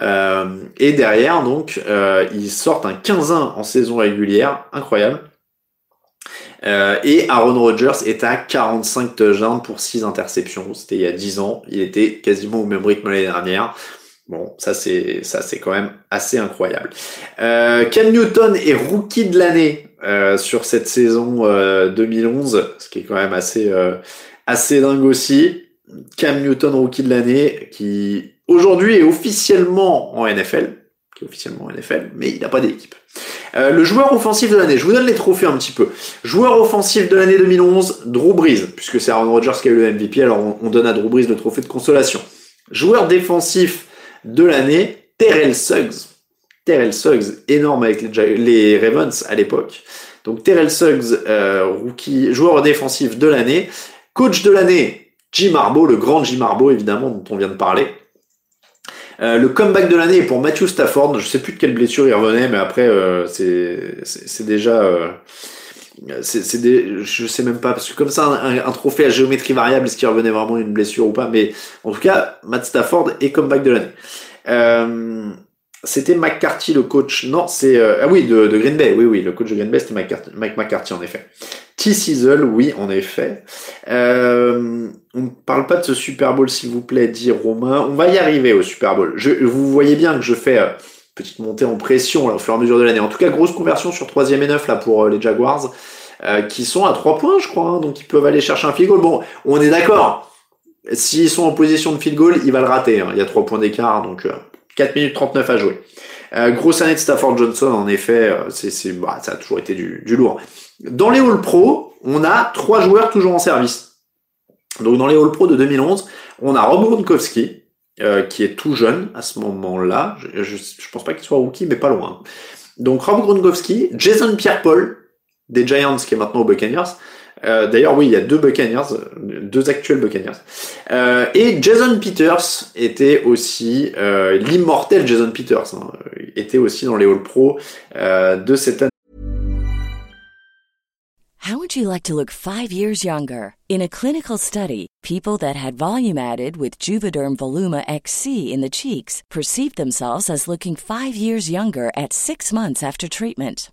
Euh, et derrière, donc, euh, ils sortent un 15-1 en saison régulière, incroyable. Euh, et Aaron Rodgers est à 45 touchdowns pour 6 interceptions. C'était il y a 10 ans. Il était quasiment au même rythme l'année dernière. Bon, ça c'est ça c'est quand même assez incroyable. Euh, Cam Newton est rookie de l'année euh, sur cette saison 2011, ce qui est quand même assez assez dingue aussi. Cam Newton rookie de l'année qui aujourd'hui est officiellement en NFL, qui est officiellement en NFL, mais il n'a pas d'équipe. Euh, le joueur offensif de l'année, je vous donne les trophées un petit peu. Joueur offensif de l'année 2011, Drew Brees, puisque c'est Aaron Rodgers qui a eu le MVP, alors on, donne à Drew Brees le trophée de consolation. Joueur défensif de l'année, Terrell Suggs. Terrell Suggs, énorme avec les, Ravens à l'époque. Donc Terrell Suggs, euh, rookie, joueur défensif de l'année. Coach de l'année, Jim Harbaugh, le grand Jim Harbaugh évidemment dont on vient de parler. Euh, le comeback de l'année est pour Matthew Stafford. Je sais plus de quelle blessure il revenait, mais après euh, c'est déjà euh, c'est des, je sais même pas parce que comme ça un, trophée à géométrie variable est-ce qu'il revenait vraiment d'une blessure ou pas? Mais en tout cas Matt Stafford est comeback de l'année. Euh, c'était McCarthy le coach. Non c'est ah oui de, de, Green Bay. Oui oui le coach de Green Bay c'était Mike McCarthy en effet T-Sizzle, oui, en effet. Euh, on ne parle pas de ce Super Bowl, s'il vous plaît, dit Romain. On va y arriver au Super Bowl. Je, vous voyez bien que je fais euh, petite montée en pression là, au fur et à mesure de l'année. En tout cas, grosse conversion sur 3 et 9 là, pour euh, les Jaguars, euh, qui sont à 3 points, je crois. Hein, donc, ils peuvent aller chercher un field goal. Bon, on est d'accord. S'ils sont en position de field goal, il va le rater. Hein. Il y a 3 points d'écart, donc 4 minutes 39 à jouer. Grosse année de Stafford Johnson, en effet, c'est, bah, ça a toujours été du, du lourd. Dans les All Pro, on a trois joueurs toujours en service. Donc dans les All Pro de 2011, on a Rob Gronkowski, euh, qui est tout jeune à ce moment-là. Je, je, pense pas qu'il soit rookie, mais pas loin. Donc Rob Gronkowski, Jason Pierre-Paul, des Giants, qui est maintenant aux Buccaneers. Euh, D'ailleurs, oui, il y a deux Buccaneers, deux actuels Buccaneers. Euh, et Jason Peters était aussi, euh, l'immortel Jason Peters, hein, était aussi dans les All Pro euh, de cette année. How would you like to look five years younger? In a clinical study, people that had volume added with Juvederm Voluma XC in the cheeks perceived themselves as looking five years younger at six months after treatment.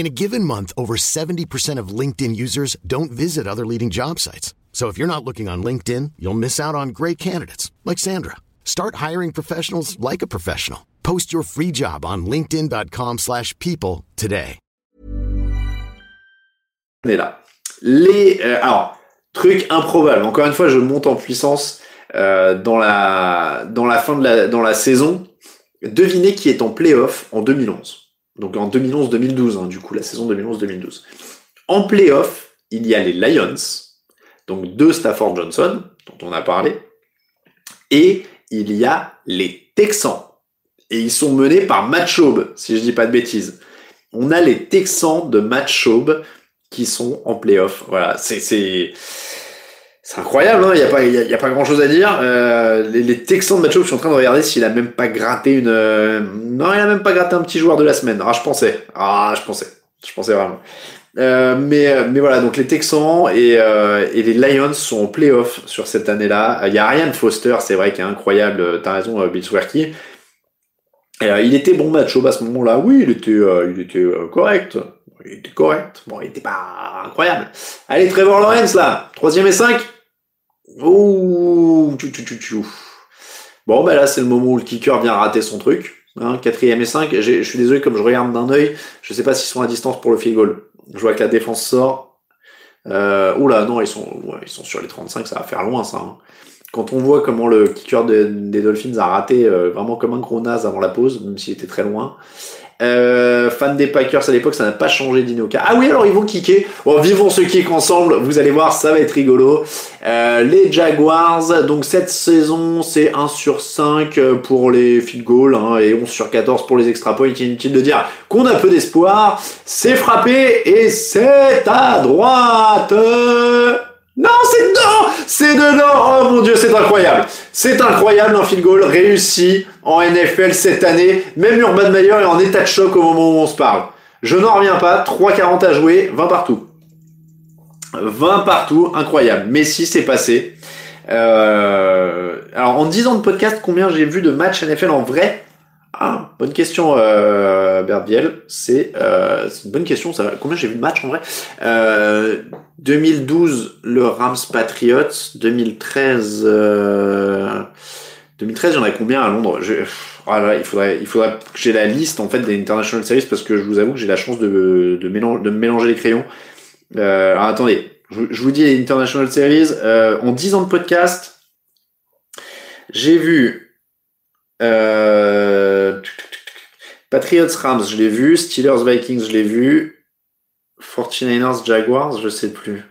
In a given month, over 70% of LinkedIn users don't visit other leading job sites. So if you're not looking on LinkedIn, you'll miss out on great candidates like Sandra. Start hiring professionals like a professional. Post your free job on linkedin.com/people today. On est là. Les euh, alors truc improbable. Encore une fois, je monte en puissance euh, dans la dans la fin de la dans la saison. Devinez qui est en playoff en 2011 donc en 2011-2012, hein, du coup, la saison 2011-2012. En playoff, il y a les Lions, donc deux Stafford Johnson, dont on a parlé, et il y a les Texans. Et ils sont menés par Matt Schaub, si je dis pas de bêtises. On a les Texans de Matt Schaub qui sont en playoff. Voilà, c'est c'est incroyable, hein, il n'y a pas, y y a pas grand-chose à dire. Euh, les, les, Texans de Macho, je suis en train de regarder s'il a même pas gratté une. Euh, non, il a même pas gratté un petit joueur de la semaine. Ah, je pensais. Ah, je pensais. Je pensais vraiment. Euh, mais, euh, mais voilà, donc les Texans et, euh, et les Lions sont en playoff sur cette année-là. Il y a Ryan Foster, c'est vrai, qui est incroyable. T'as raison, Bill Swerky. il était bon match à ce moment-là. Oui, il était, il était correct il était correct. Bon, il était pas incroyable. Allez, Trevor Lawrence, là. Troisième et 5. Oh, tchou. Bon, ben là, c'est le moment où le kicker vient rater son truc. Hein, quatrième et 5, je suis désolé, comme je regarde d'un œil, je ne sais pas s'ils sont à distance pour le field goal. Je vois que la défense sort. Euh, oula, non, ils sont, ils sont sur les 35, ça va faire loin ça. Hein. Quand on voit comment le kicker des Dolphins a raté euh, vraiment comme un gros naze avant la pause, même s'il était très loin, euh, fan des Packers à l'époque, ça n'a pas changé d'Inoka. Ah oui, alors ils vont kicker. Bon, vivons ce kick ensemble. Vous allez voir, ça va être rigolo. Euh, les Jaguars, donc cette saison, c'est 1 sur 5 pour les field goals hein, et 11 sur 14 pour les extra points. Inutile de dire qu'on a peu d'espoir. C'est frappé et c'est à droite. Non, c'est dedans C'est dedans Oh mon dieu, c'est incroyable C'est incroyable un field goal réussi en NFL cette année. Même Urban Meyer est en état de choc au moment où on se parle. Je n'en reviens pas, 3,40 à jouer, 20 partout. 20 partout, incroyable. Messi s'est passé. Euh, alors en 10 ans de podcast, combien j'ai vu de matchs NFL en vrai? Ah, bonne question, euh, Bert Biel. C'est euh, une bonne question. Combien j'ai vu de matchs en vrai? Euh, 2012, le Rams Patriots. 2013, euh, 2013, j'en ai combien à Londres? Ah il faudrait, il que j'ai la liste en fait des International Series parce que je vous avoue que j'ai la chance de, mélanger, les crayons. Euh, alors attendez, je, vous dis les International Series. Euh, en 10 ans de podcast, j'ai vu euh, Patriots Rams, je l'ai vu. Steelers Vikings, je l'ai vu. 49ers Jaguars, je sais plus.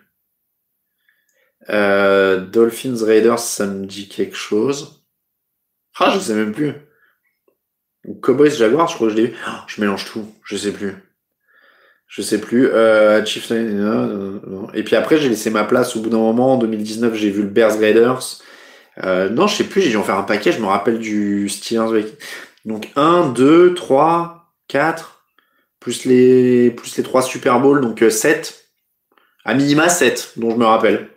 Euh, Dolphins Raiders, ça me dit quelque chose. Ah, je sais même plus. Cowboys Jaguars, je crois que je l'ai vu. Oh, je mélange tout, je sais plus. Je sais plus. Euh, Chiefs, Et puis après, j'ai laissé ma place au bout d'un moment. En 2019, j'ai vu le Bears Raiders. Euh, non, je sais plus, j'ai dû en faire un paquet, je me rappelle du Steelers. Donc 1, 2, 3, 4, plus les, plus les 3 Super Bowl, donc 7. Euh, à minima 7, dont je me rappelle.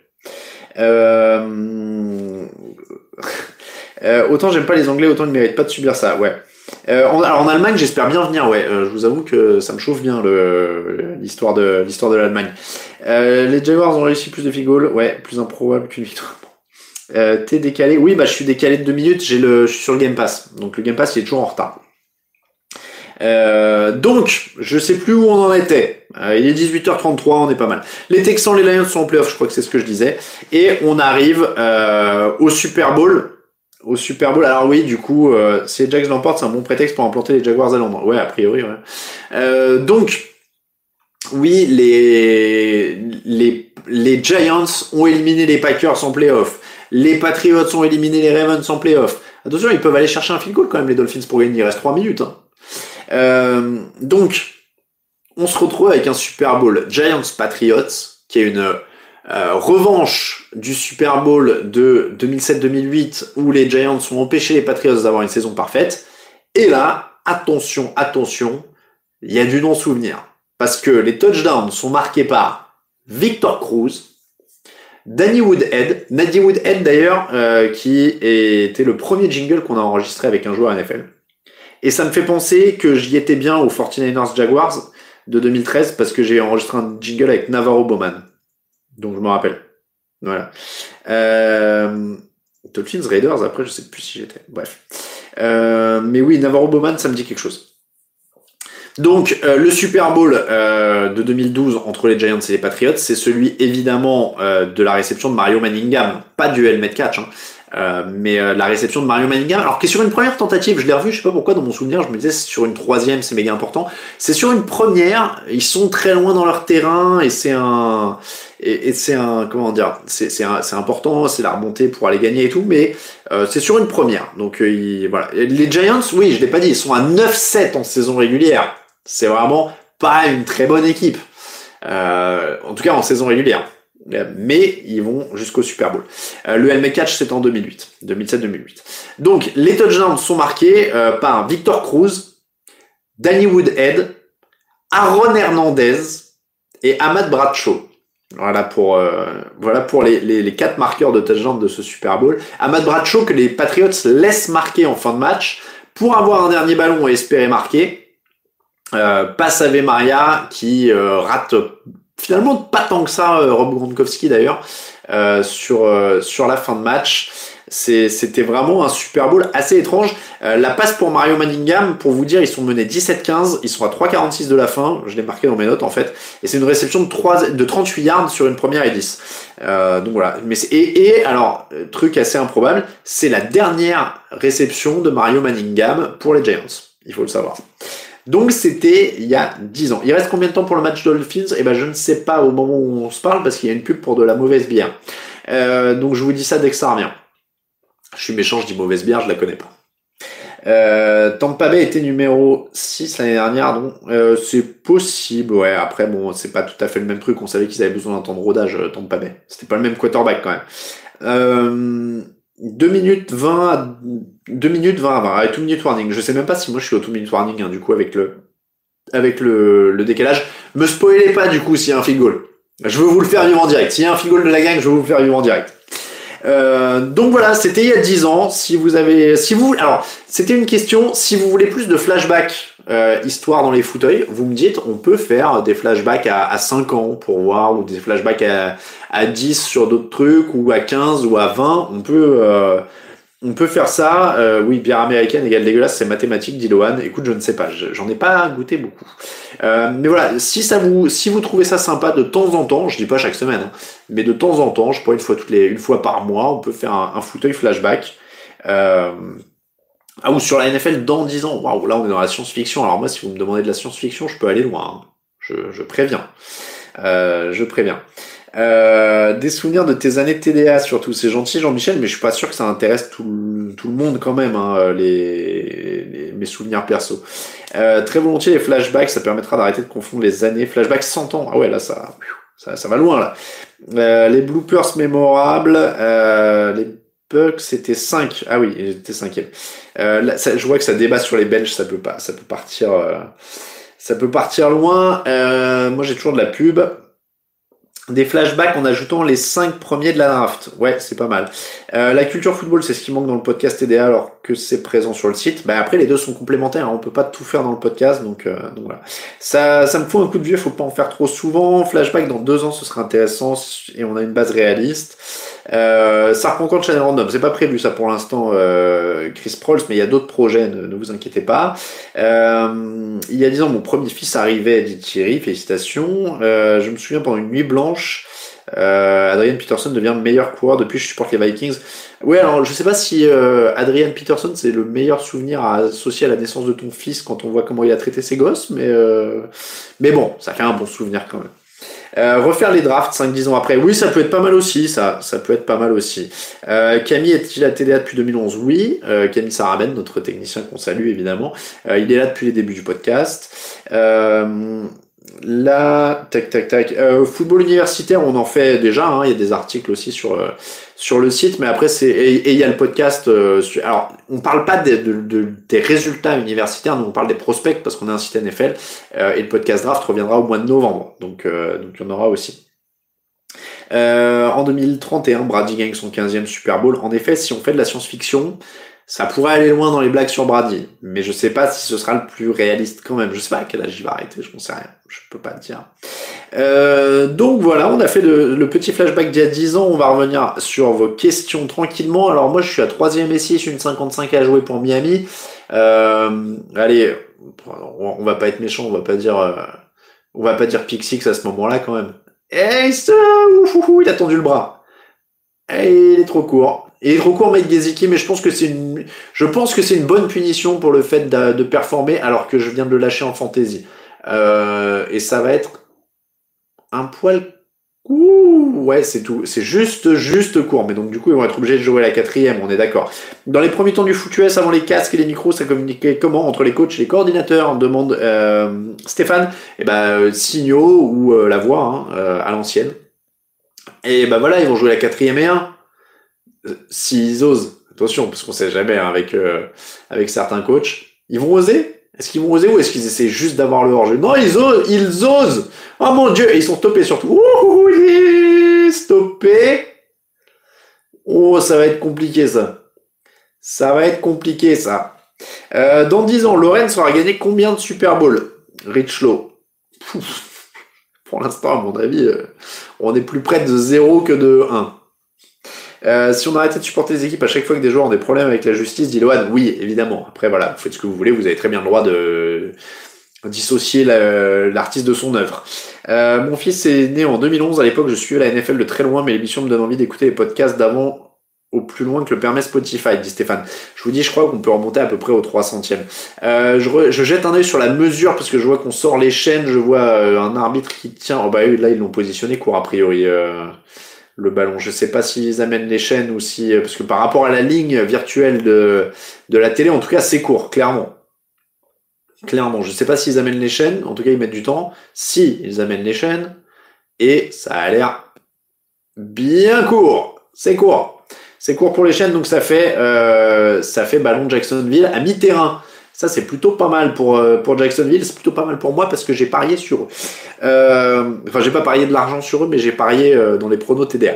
Euh... euh, autant j'aime pas les Anglais, autant ils ne méritent pas de subir ça, ouais. Euh, en, alors en Allemagne, j'espère bien venir, ouais. je vous avoue que ça me chauffe bien l'histoire de l'histoire de l'Allemagne. les Jaguars ont réussi plus de field ouais, plus improbable qu'une victoire. Euh, T'es décalé Oui, bah je suis décalé de deux minutes. J'ai le, je suis sur le Game Pass. Donc le Game Pass il est toujours en retard. Euh, donc, je sais plus où on en était. Euh, il est 18h33, on est pas mal. Les Texans, les Lions sont en playoff, je crois que c'est ce que je disais. Et on arrive au Super Bowl. Au Super Bowl, alors oui, du coup, si les Jags l'emportent, c'est un bon prétexte pour implanter les Jaguars à Londres. Ouais, a priori, donc, oui, les, les, les Giants ont éliminé les Packers en playoff. Les Patriots ont éliminé les Ravens en playoff. Attention, ils peuvent aller chercher un field goal quand même, les Dolphins, pour gagner. Il reste 3 minutes. Hein. Euh, donc, on se retrouve avec un Super Bowl Giants-Patriots, qui est une euh, revanche du Super Bowl de 2007-2008, où les Giants ont empêché les Patriots d'avoir une saison parfaite. Et là, attention, attention, il y a du non-souvenir. Parce que les touchdowns sont marqués par Victor Cruz, Danny Woodhead, Nadie Woodhead d'ailleurs, euh, qui était le premier jingle qu'on a enregistré avec un joueur NFL. Et ça me fait penser que j'y étais bien au 49ers Jaguars de 2013 parce que j'ai enregistré un jingle avec Navarro Bowman. Donc je me rappelle. Voilà. Euh, Dolphins Raiders, après je sais plus si j'étais. Bref. Euh, mais oui, Navarro Bowman, ça me dit quelque chose. Donc euh, le Super Bowl euh, de 2012 entre les Giants et les Patriots, c'est celui évidemment euh, de la réception de Mario Manningham, pas du helmet catch, hein, Euh, mais euh, la réception de Mario Manningham, alors qui est sur une première tentative, je l'ai revu, je sais pas pourquoi dans mon souvenir, je me disais c'est sur une troisième, c'est méga important. C'est sur une première, ils sont très loin dans leur terrain et c'est un et, c'est un comment dire, c'est c'est important, c'est la remontée pour aller gagner et tout, mais euh, c'est sur une première. Donc il, voilà, les Giants, oui, je l'ai pas dit, ils sont à 9-7 en saison régulière. C'est vraiment pas une très bonne équipe. en tout cas en saison régulière mais ils vont jusqu'au Super Bowl. Euh, le helmet catch, c'est en 2008, 2007-2008. Donc, les touchdowns sont marqués euh, par Victor Cruz, Danny Woodhead, Aaron Hernandez et Ahmad Bradshaw. Voilà pour, euh, les, quatre marqueurs de touchdown de ce Super Bowl. Ahmad Bradshaw que les Patriots laissent marquer en fin de match pour avoir un dernier ballon et espérer marquer. Passe à V. Maria qui rate finalement pas tant que ça, euh, Rob Gronkowski d'ailleurs, euh, sur, euh, sur la fin de match. C'était vraiment un Super Bowl assez étrange. la passe pour Mario Manningham, pour vous dire, ils sont menés 17-15, ils sont à 3,46 de la fin, je l'ai marqué dans mes notes en fait, et c'est une réception de, 3, de 38 yards sur une première et 10. donc voilà. Mais et, et alors, truc assez improbable, c'est la dernière réception de Mario Manningham pour les Giants. Il faut le savoir. Donc c'était il y a 10 ans. Il reste combien de temps pour le match Dolphins? Eh ben je ne sais pas au moment où on se parle parce qu'il y a une pub pour de la mauvaise bière. Euh, donc je vous dis ça dès que ça revient. Je suis méchant, je dis mauvaise bière, je la connais pas. Euh, Tampa Bay était numéro 6 l'année dernière, donc euh, c'est possible, ouais. Après, bon, c'est pas tout à fait le même truc. On savait qu'ils avaient besoin d'un temps de rodage, euh, Tampa Bay. C'était pas le même quarterback quand même. 2 minutes 20 à 2 minutes 20 à 20 avec 2 minutes warning. Je sais même pas si moi je suis au 2 minutes warning hein, du coup avec le avec le, le décalage. Me spoilez pas du coup s'il y a un field goal. Je veux vous le faire vivre en direct. S'il y a un field goal de la gang, je veux vous le faire vivre en direct. Euh, donc voilà, c'était il y a 10 ans. Si vous avez, si vous, alors c'était une question. Si vous voulez plus de flashbacks, euh, histoire dans les fauteuils, vous me dites, on peut faire des flashbacks à, à 5 ans pour voir ou des flashbacks à, à 10 sur d'autres trucs ou à 15 ou à 20. On peut, euh, on peut faire ça. Euh, oui, bière américaine égale dégueulasse, c'est mathématique, dit Lohan. Écoute, je ne sais pas, j'en ai pas goûté beaucoup. Euh, mais voilà, si ça vous, si vous trouvez ça sympa de temps en temps, je dis pas chaque semaine, hein, mais de temps en temps, je pourrais une fois toutes les, une fois par mois, on peut faire un, fauteuil flashback. Euh, ah, ou sur la NFL dans 10 ans. Waouh, là on est dans la science-fiction. Alors moi, si vous me demandez de la science-fiction, je peux aller loin. Hein. Je, je, préviens. Euh, je préviens. Euh, des souvenirs de tes années de TDA surtout, c'est gentil Jean-Michel, mais je suis pas sûr que ça intéresse tout le, monde quand même, hein, les, mes souvenirs perso. Euh, très volontiers les flashbacks, ça permettra d'arrêter de confondre les années. Flashbacks 100 ans, ah ouais là ça, ça, va loin là. Les bloopers mémorables, les c'était 5, ah oui, j'étais cinquième. Euh, je vois que ça débat sur les benches, ça peut pas, ça peut partir, euh, ça peut partir loin. moi j'ai toujours de la pub des flashbacks en ajoutant les 5 premiers de la draft. Ouais, c'est pas mal. Euh, la culture football, c'est ce qui manque dans le podcast TDA alors que c'est présent sur le site. Bah après, les deux sont complémentaires. Hein. On peut pas tout faire dans le podcast, donc, euh, donc voilà. Ça, ça me faut un coup de vieux. Faut pas en faire trop souvent. Flashback dans deux ans, ce sera intéressant et on a une base réaliste. Euh, ça reprend compte Channel Random. C'est pas prévu ça pour l'instant, euh, Chris Prols, mais il y a d'autres projets. Ne, ne, vous inquiétez pas. Euh, il y a dix ans, mon premier fils arrivait, dit Thierry. Félicitations. Euh, je me souviens pendant une nuit blanche. Euh, Adrian Peterson devient meilleur coureur depuis je supporte les Vikings. Ouais, alors je sais pas si euh, Adrian Peterson c'est le meilleur souvenir à associer à la naissance de ton fils quand on voit comment il a traité ses gosses, mais euh, mais bon, ça fait un bon souvenir quand même. Euh, refaire les drafts 5-10 ans après, oui, ça peut être pas mal aussi, ça, ça peut être pas mal aussi. Euh, Camille est-il à TDA depuis 2011 Oui. Euh, Camille Saraben, notre technicien qu'on salue évidemment, il est là depuis les débuts du podcast. Là, tac, tac, tac. Euh, football universitaire, on en fait déjà. Hein, il y a des articles aussi sur euh, sur le site, mais après c'est et, il y a le podcast. Euh, alors, on parle pas de, de, des résultats universitaires, nous on parle des prospects parce qu'on a un site NFL et le podcast draft reviendra au mois de novembre, donc donc il y en aura aussi. en 2031, Brady gagne son 15e Super Bowl. En effet, si on fait de la science-fiction, ça pourrait aller loin dans les blagues sur Brady, mais je sais pas si ce sera le plus réaliste quand même. Je sais pas à quel âge il va arrêter, je n'en sais rien, je peux pas te dire. Euh, donc voilà, on a fait le, petit flashback d'il y a 10 ans, on va revenir sur vos questions tranquillement. Alors moi je suis à 3ème et 6, une 55 à jouer pour Miami. Euh, allez, on va pas être méchant, on va pas dire... Euh, on va pas dire Pixix à ce moment-là quand même. Eh, ça, il a tendu le bras. Et il est trop court Il est trop court, Mike Gesicki, mais je pense que c'est une, je pense que c'est une bonne punition pour le fait de, de, performer alors que je viens de le lâcher en fantasy. Euh, et ça va être un poil Ouh, ouais, c'est tout. C'est juste, juste court. Mais donc, du coup, ils vont être obligés de jouer la quatrième, on est d'accord. Dans les premiers temps du foot US, avant les casques et les micros, ça communiquait comment entre les coachs et les coordinateurs demande euh, Stéphane. Et eh ben, euh, signaux ou euh, la voix hein, euh, à l'ancienne. Et ben voilà, ils vont jouer la quatrième et un. S'ils osent. Attention, parce qu'on sait jamais hein, avec, avec certains coachs. Ils vont oser est-ce qu'ils vont oser ou est-ce qu'ils essaient juste d'avoir le hors-jeu? Non, ils osent, ils osent. Oh mon dieu, ils sont stoppés surtout. Ouh, stoppés. Oh, ça va être compliqué ça. Ça va être compliqué ça. Euh, dans 10 ans, Lorenz aura gagné combien de Super Bowl? Rich Pour l'instant, à mon avis, euh, on est plus près de 0 que de 1. Euh, si on arrêtait de supporter les équipes à chaque fois que des joueurs ont des problèmes avec la justice, dit Lohan, oui, évidemment. Après, voilà, vous faites ce que vous voulez, vous avez très bien le droit de dissocier l'artiste de son œuvre. Euh, mon fils est né en 2011, à l'époque je suivais la NFL de très loin, mais l'émission me donne envie d'écouter les podcasts d'avant au plus loin que le permet Spotify, dit Stéphane. Je vous dis, je crois qu'on peut remonter à peu près au 300e. Euh, je, je, jette un œil sur la mesure parce que je vois qu'on sort les chaînes, je vois euh, un arbitre qui tient. Oh bah là ils l'ont positionné court a priori. Euh le ballon. Je sais pas s'ils amènent les chaînes ou si, euh, parce que par rapport à la ligne virtuelle de, la télé, en tout cas, c'est court, clairement. Clairement, je sais pas s'ils amènent les chaînes, en tout cas, ils mettent du temps. Si ils amènent les chaînes, et ça a l'air bien court. C'est court. C'est court pour les chaînes, donc ça fait, euh, ça fait ballon Jacksonville à mi-terrain. Ça, c'est plutôt pas mal pour, euh, pour Jacksonville. C'est plutôt pas mal pour moi parce que j'ai parié sur eux. Euh, enfin, j'ai pas parié de l'argent sur eux, mais j'ai parié euh, dans les pronos TDA.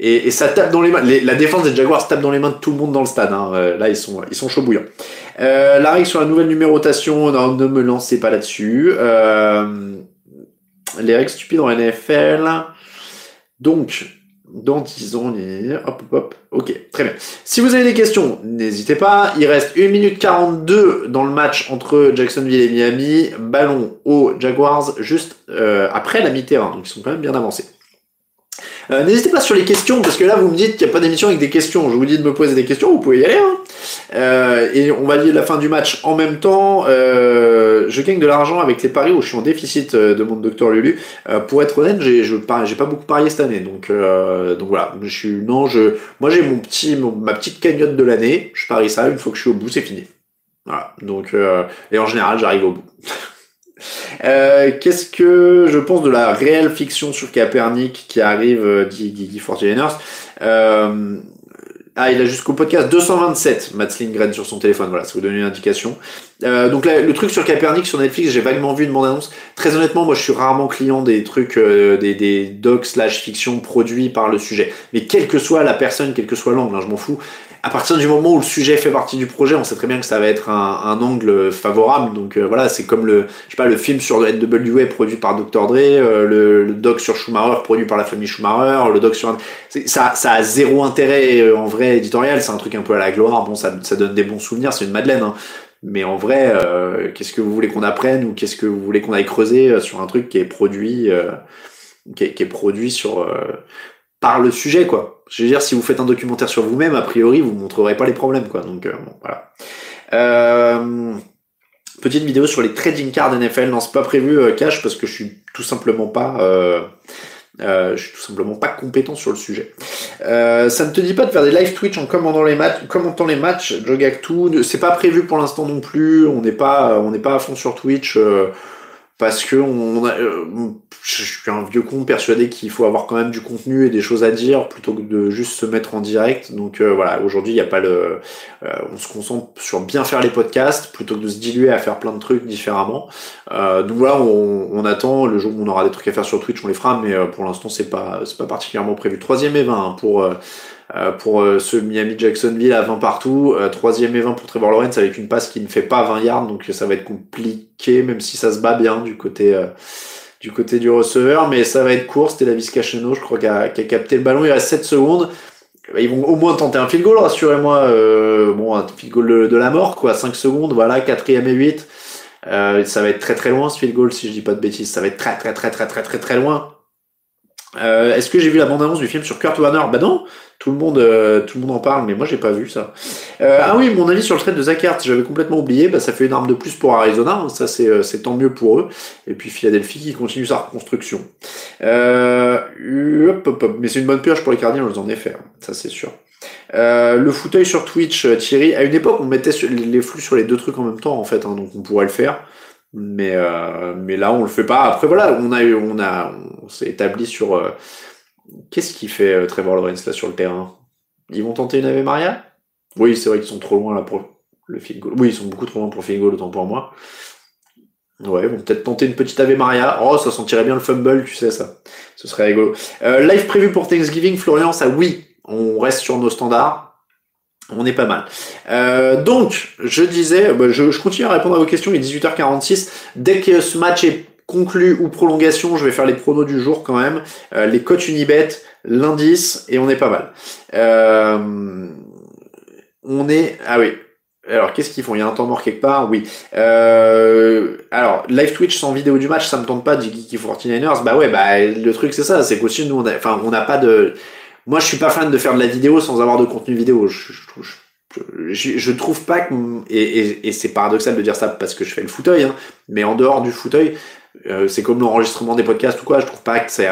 Et, ça tape dans les mains. la défense des Jaguars tape dans les mains de tout le monde dans le stade. Hein. là, ils sont, ils sont chauds bouillants. Euh, la règle sur la nouvelle numérotation, non, ne me lancez pas là-dessus. les règles stupides en NFL. Donc, dans 10 ans, hop, hop, hop. Ok, très bien. Si vous avez des questions, n'hésitez pas. Il reste 1 minute 42 dans le match entre Jacksonville et Miami. Ballon aux Jaguars juste euh, après la mi-terrain. Donc ils sont quand même bien avancés. Euh, n'hésitez pas sur les questions, parce que là vous me dites qu'il n'y a pas d'émission avec des questions. Je vous dis de me poser des questions, vous pouvez y aller. Hein. Euh, et on va lire la fin du match en même temps. Euh, je gagne de l'argent avec les paris où je suis en déficit, euh, de mon docteur Lulu. Euh, pour être honnête, j'ai j'ai pas beaucoup parié cette année, donc donc voilà. Je suis non, je moi j'ai mon petit ma petite cagnotte de l'année. Je parie ça une fois que je suis au bout, c'est fini. Voilà. Donc et en général, j'arrive au bout. [LAUGHS] Euh, qu'est-ce que je pense de la réelle fiction sur Capernic qui arrive, euh, dit Guigui euh, ah, il a jusqu'au podcast 227, Matt Lindgren sur son téléphone, voilà, ça vous donne une indication. Euh, donc le truc sur Capernic sur Netflix, j'ai vaguement vu une bande-annonce. Très honnêtement, moi je suis rarement client des trucs, des, docs slash fiction produits par le sujet. Mais quelle que soit la personne, quel que soit l'angle, hein, je m'en fous à partir du moment où le sujet fait partie du projet, on sait très bien que ça va être un, un angle favorable. Donc euh, voilà, c'est comme le, je sais pas, le film sur NWA produit par Dr Dre, euh, le, le, doc sur Schumacher produit par la famille Schumacher, le doc sur ça, ça a zéro intérêt euh, en vrai éditorial. C'est un truc un peu à la gloire. Bon, ça, ça donne des bons souvenirs. C'est une madeleine. Hein. Mais en vrai, qu'est-ce que vous voulez qu'on apprenne ou qu'est-ce que vous voulez qu'on aille creuser sur un truc qui est produit, qui est, qui, est, produit sur par le sujet, quoi. Je veux dire, si vous faites un documentaire sur vous-même, a priori, vous montrerez pas les problèmes, quoi. Donc, euh, bon, voilà. Euh, petite vidéo sur les trading cards NFL. Non, c'est pas prévu, euh, cash, parce que je suis tout simplement pas, je suis tout simplement pas compétent sur le sujet. ça ne te dit pas de faire des live Twitch en commandant les matchs, commentant les matchs, Jogactu. C'est pas prévu pour l'instant non plus. On n'est pas, on n'est pas à fond sur Twitch parce que on a, euh, je suis un vieux con persuadé qu'il faut avoir quand même du contenu et des choses à dire plutôt que de juste se mettre en direct. Donc euh, voilà, aujourd'hui il n'y a pas le, euh, on se concentre sur bien faire les podcasts plutôt que de se diluer à faire plein de trucs différemment. donc voilà, on, on, attend le jour où on aura des trucs à faire sur Twitch, on les fera, mais pour l'instant c'est pas c'est pas particulièrement prévu. Troisième et 20 hein, pour euh, pour euh, ce Miami Jacksonville à 20 partout, euh, troisième et 20 pour Trevor Lawrence avec une passe qui ne fait pas 20 yards, donc ça va être compliqué, même si ça se bat bien du côté du côté du receveur, mais ça va être court. C'était la Cacheno, je crois, qui a, qui a, capté le ballon. Il reste 7 secondes. Ils vont au moins tenter un field goal, rassurez-moi. Euh, bon, un field goal de, la mort, quoi. 5 secondes, voilà, quatrième et 8. Euh, ça va être très très loin ce field goal, si je dis pas de bêtises. Ça va être très très très très très très très loin. Euh, Est-ce que j'ai vu la bande-annonce du film sur Kurt Warner? Bah non, tout le monde, euh, tout le monde en parle, mais moi j'ai pas vu ça. Euh, ah oui, mon avis sur le trade de Zach Hart, j'avais complètement oublié. Bah ça fait une arme de plus pour Arizona, ça c'est euh, tant mieux pour eux. Et puis Philadelphie qui continue sa reconstruction. Euh, hop, hop, hop. Mais c'est une bonne pioche pour les Cardinals en effet, hein, ça c'est sûr. Euh, le fauteuil sur Twitch, euh, Thierry. À une époque, on mettait les flux sur les deux trucs en même temps, en fait, hein, donc on pourrait le faire. Mais euh, mais là, on le fait pas. Après, voilà, on a eu, on a, s'est établi sur. euh, Qu'est-ce qu'il fait euh, Trevor Lawrence là sur le terrain? Ils vont tenter une Ave Maria? Oui, c'est vrai qu'ils sont trop loin là pour le field goal. Oui, ils sont beaucoup trop loin pour le field goal, autant pour moi. Ouais, ils vont peut-être tenter une petite Ave Maria. Oh, ça sentirait bien le fumble, tu sais ça. Ce serait rigolo. Live prévu pour Thanksgiving, Florian, ça oui. On reste sur nos standards. On est pas mal. Euh, donc, je disais, bah, je, je continue à répondre à vos questions. Il est 18h46. Dès que ce match est conclu ou prolongation, je vais faire les pronos du jour quand même. Euh, les cotes Unibet, l'indice, et on est pas mal. Euh, on est... Ah oui. Alors, qu'est-ce qu'ils font? Il y a un temps mort quelque part? Oui. Euh, alors, live Twitch sans vidéo du match, ça me tente pas, dit Geeky 49ers. Bah ouais, bah le truc c'est ça, c'est qu'aussi nous, on a, enfin, on n'a pas de... Moi, je suis pas fan de faire de la vidéo sans avoir de contenu vidéo. Je, je, je, je- trouve pas que... Et, et, et c'est paradoxal de dire ça parce que je fais le fauteuil, hein, mais en dehors du fauteuil, euh, c'est comme l'enregistrement des podcasts ou quoi, je trouve pas que c'est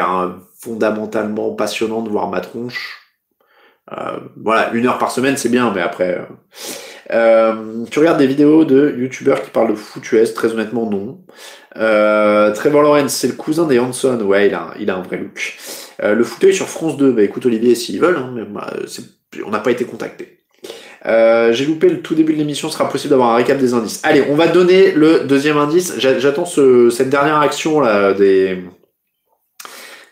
fondamentalement passionnant de voir ma tronche. Euh, voilà, une heure par semaine, c'est bien, mais après... euh, euh, tu regardes des vidéos de youtubeurs qui parlent de foot US, très honnêtement non. Euh, Trevor Lawrence, c'est le cousin des Hanson, ouais, il a, il a un vrai look. Euh, le fauteuil sur France 2, bah écoute Olivier, s'ils veulent, hein, mais bah, on n'a pas été contacté. Euh, J'ai loupé le tout début de l'émission, sera possible d'avoir un récap des indices. Allez, on va donner le deuxième indice. J'a- J'attends ce, cette dernière action là des.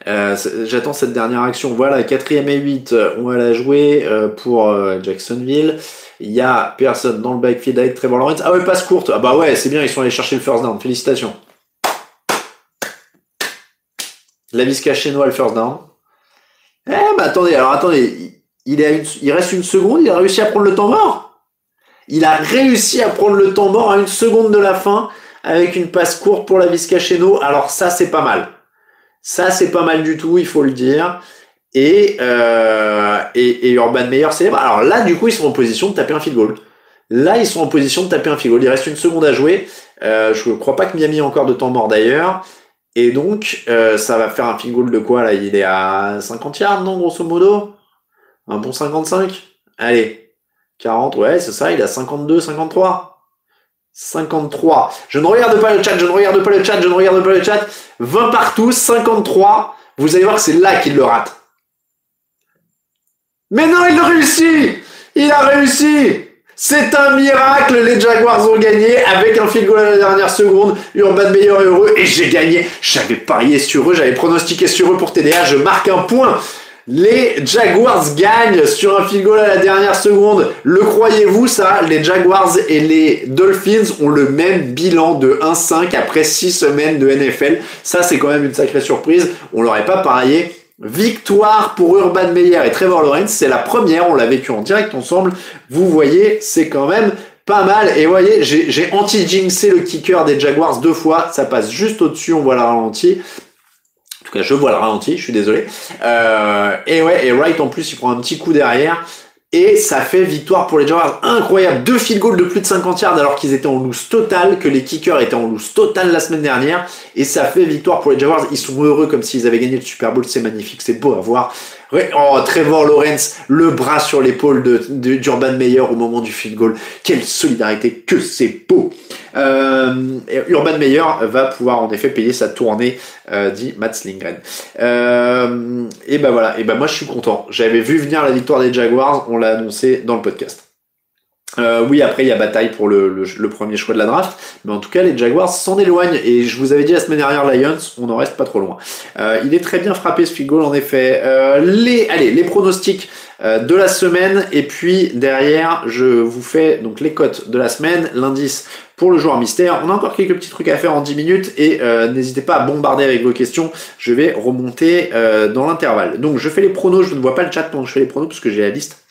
Euh, J'attends cette dernière action. Voilà, quatrième et 8, euh, on va la jouer euh, pour euh, Jacksonville. Il y a personne dans le backfield avec Trevor Lawrence. Ah ouais, passe courte. Ah bah ouais, c'est bien, ils sont allés chercher le first down. Félicitations. La Visca chez nous, le first down. Eh bah attendez, alors attendez, il, reste une seconde, il a réussi à prendre le temps mort. Il a réussi à prendre le temps mort à une seconde de la fin avec une passe courte pour la Visca chez nous. Alors ça, c'est pas mal. Ça, c'est pas mal du tout, il faut le dire. Et, euh, et, et Urban Meyer célèbre. Alors là, du coup, ils sont en position de taper un field goal. Là, ils sont en position de taper un field goal. Il reste une seconde à jouer. Euh, je ne crois pas que Miami ait encore de temps mort d'ailleurs. Et donc, euh, ça va faire un field de quoi là? Il est à 50 yards, non, grosso modo? Un bon 55 Allez. 40, ouais, c'est ça, il à 52, 53. 53. Je ne regarde pas le chat, je ne regarde pas le chat, je ne regarde pas le chat. 20 partout, 53. Vous allez voir que c'est là qu'il le rate. Mais non, il a réussi Il a réussi C'est un miracle, les Jaguars ont gagné avec un field à la dernière seconde. Urban Meyer est heureux et j'ai gagné. J'avais parié sur eux, j'avais pronostiqué sur eux pour TDA, je marque un point. Les Jaguars gagnent sur un field goal à la dernière seconde. Le croyez-vous ça? Les Jaguars et les Dolphins ont le même bilan de 1-5 après 6 semaines de NFL. Ça c'est quand même une sacrée surprise. On l'aurait pas parié. Victoire pour Urban Meyer et Trevor Lawrence, c'est la première, on l'a vécu en direct ensemble. Vous voyez, c'est quand même pas mal. Et voyez, j'ai anti-jinxé le kicker des Jaguars deux fois, ça passe juste au-dessus, on voit le ralenti. En tout cas, je vois le ralenti, je suis désolé. Euh, et ouais, et Wright en plus, il prend un petit coup derrière. Et ça fait victoire pour les Jaguars. Incroyable. Deux field goals de plus de 50 yards alors qu'ils étaient en loose total, que les kickers étaient en loose total la semaine dernière. Et ça fait victoire pour les Jaguars. Ils sont heureux comme s'ils avaient gagné le Super Bowl. C'est magnifique. C'est beau à voir. Oh, Trevor Lawrence, le bras sur l'épaule de, d'Urban Meyer au moment du field goal. Quelle solidarité, que c'est beau. Euh, Urban Meyer va pouvoir en effet payer sa tournée, euh, dit Matt Slingren. Euh, et ben voilà, et ben moi je suis content. J'avais vu venir la victoire des Jaguars, on l'a annoncé dans le podcast. Euh, oui, après il y a bataille pour le, premier choix de la draft, mais en tout cas les Jaguars s'en éloignent et je vous avais dit la semaine dernière Lions, on n'en reste pas trop loin. Euh, il est très bien frappé ce goal en effet. Euh, les, allez, les pronostics euh, de la semaine et puis derrière je vous fais donc les cotes de la semaine, l'indice pour le joueur mystère. On a encore quelques petits trucs à faire en 10 minutes et n'hésitez pas à bombarder avec vos questions. Je vais remonter dans l'intervalle. Donc je fais les pronos, je ne vois pas le chat pendant je fais les pronos parce que j'ai la liste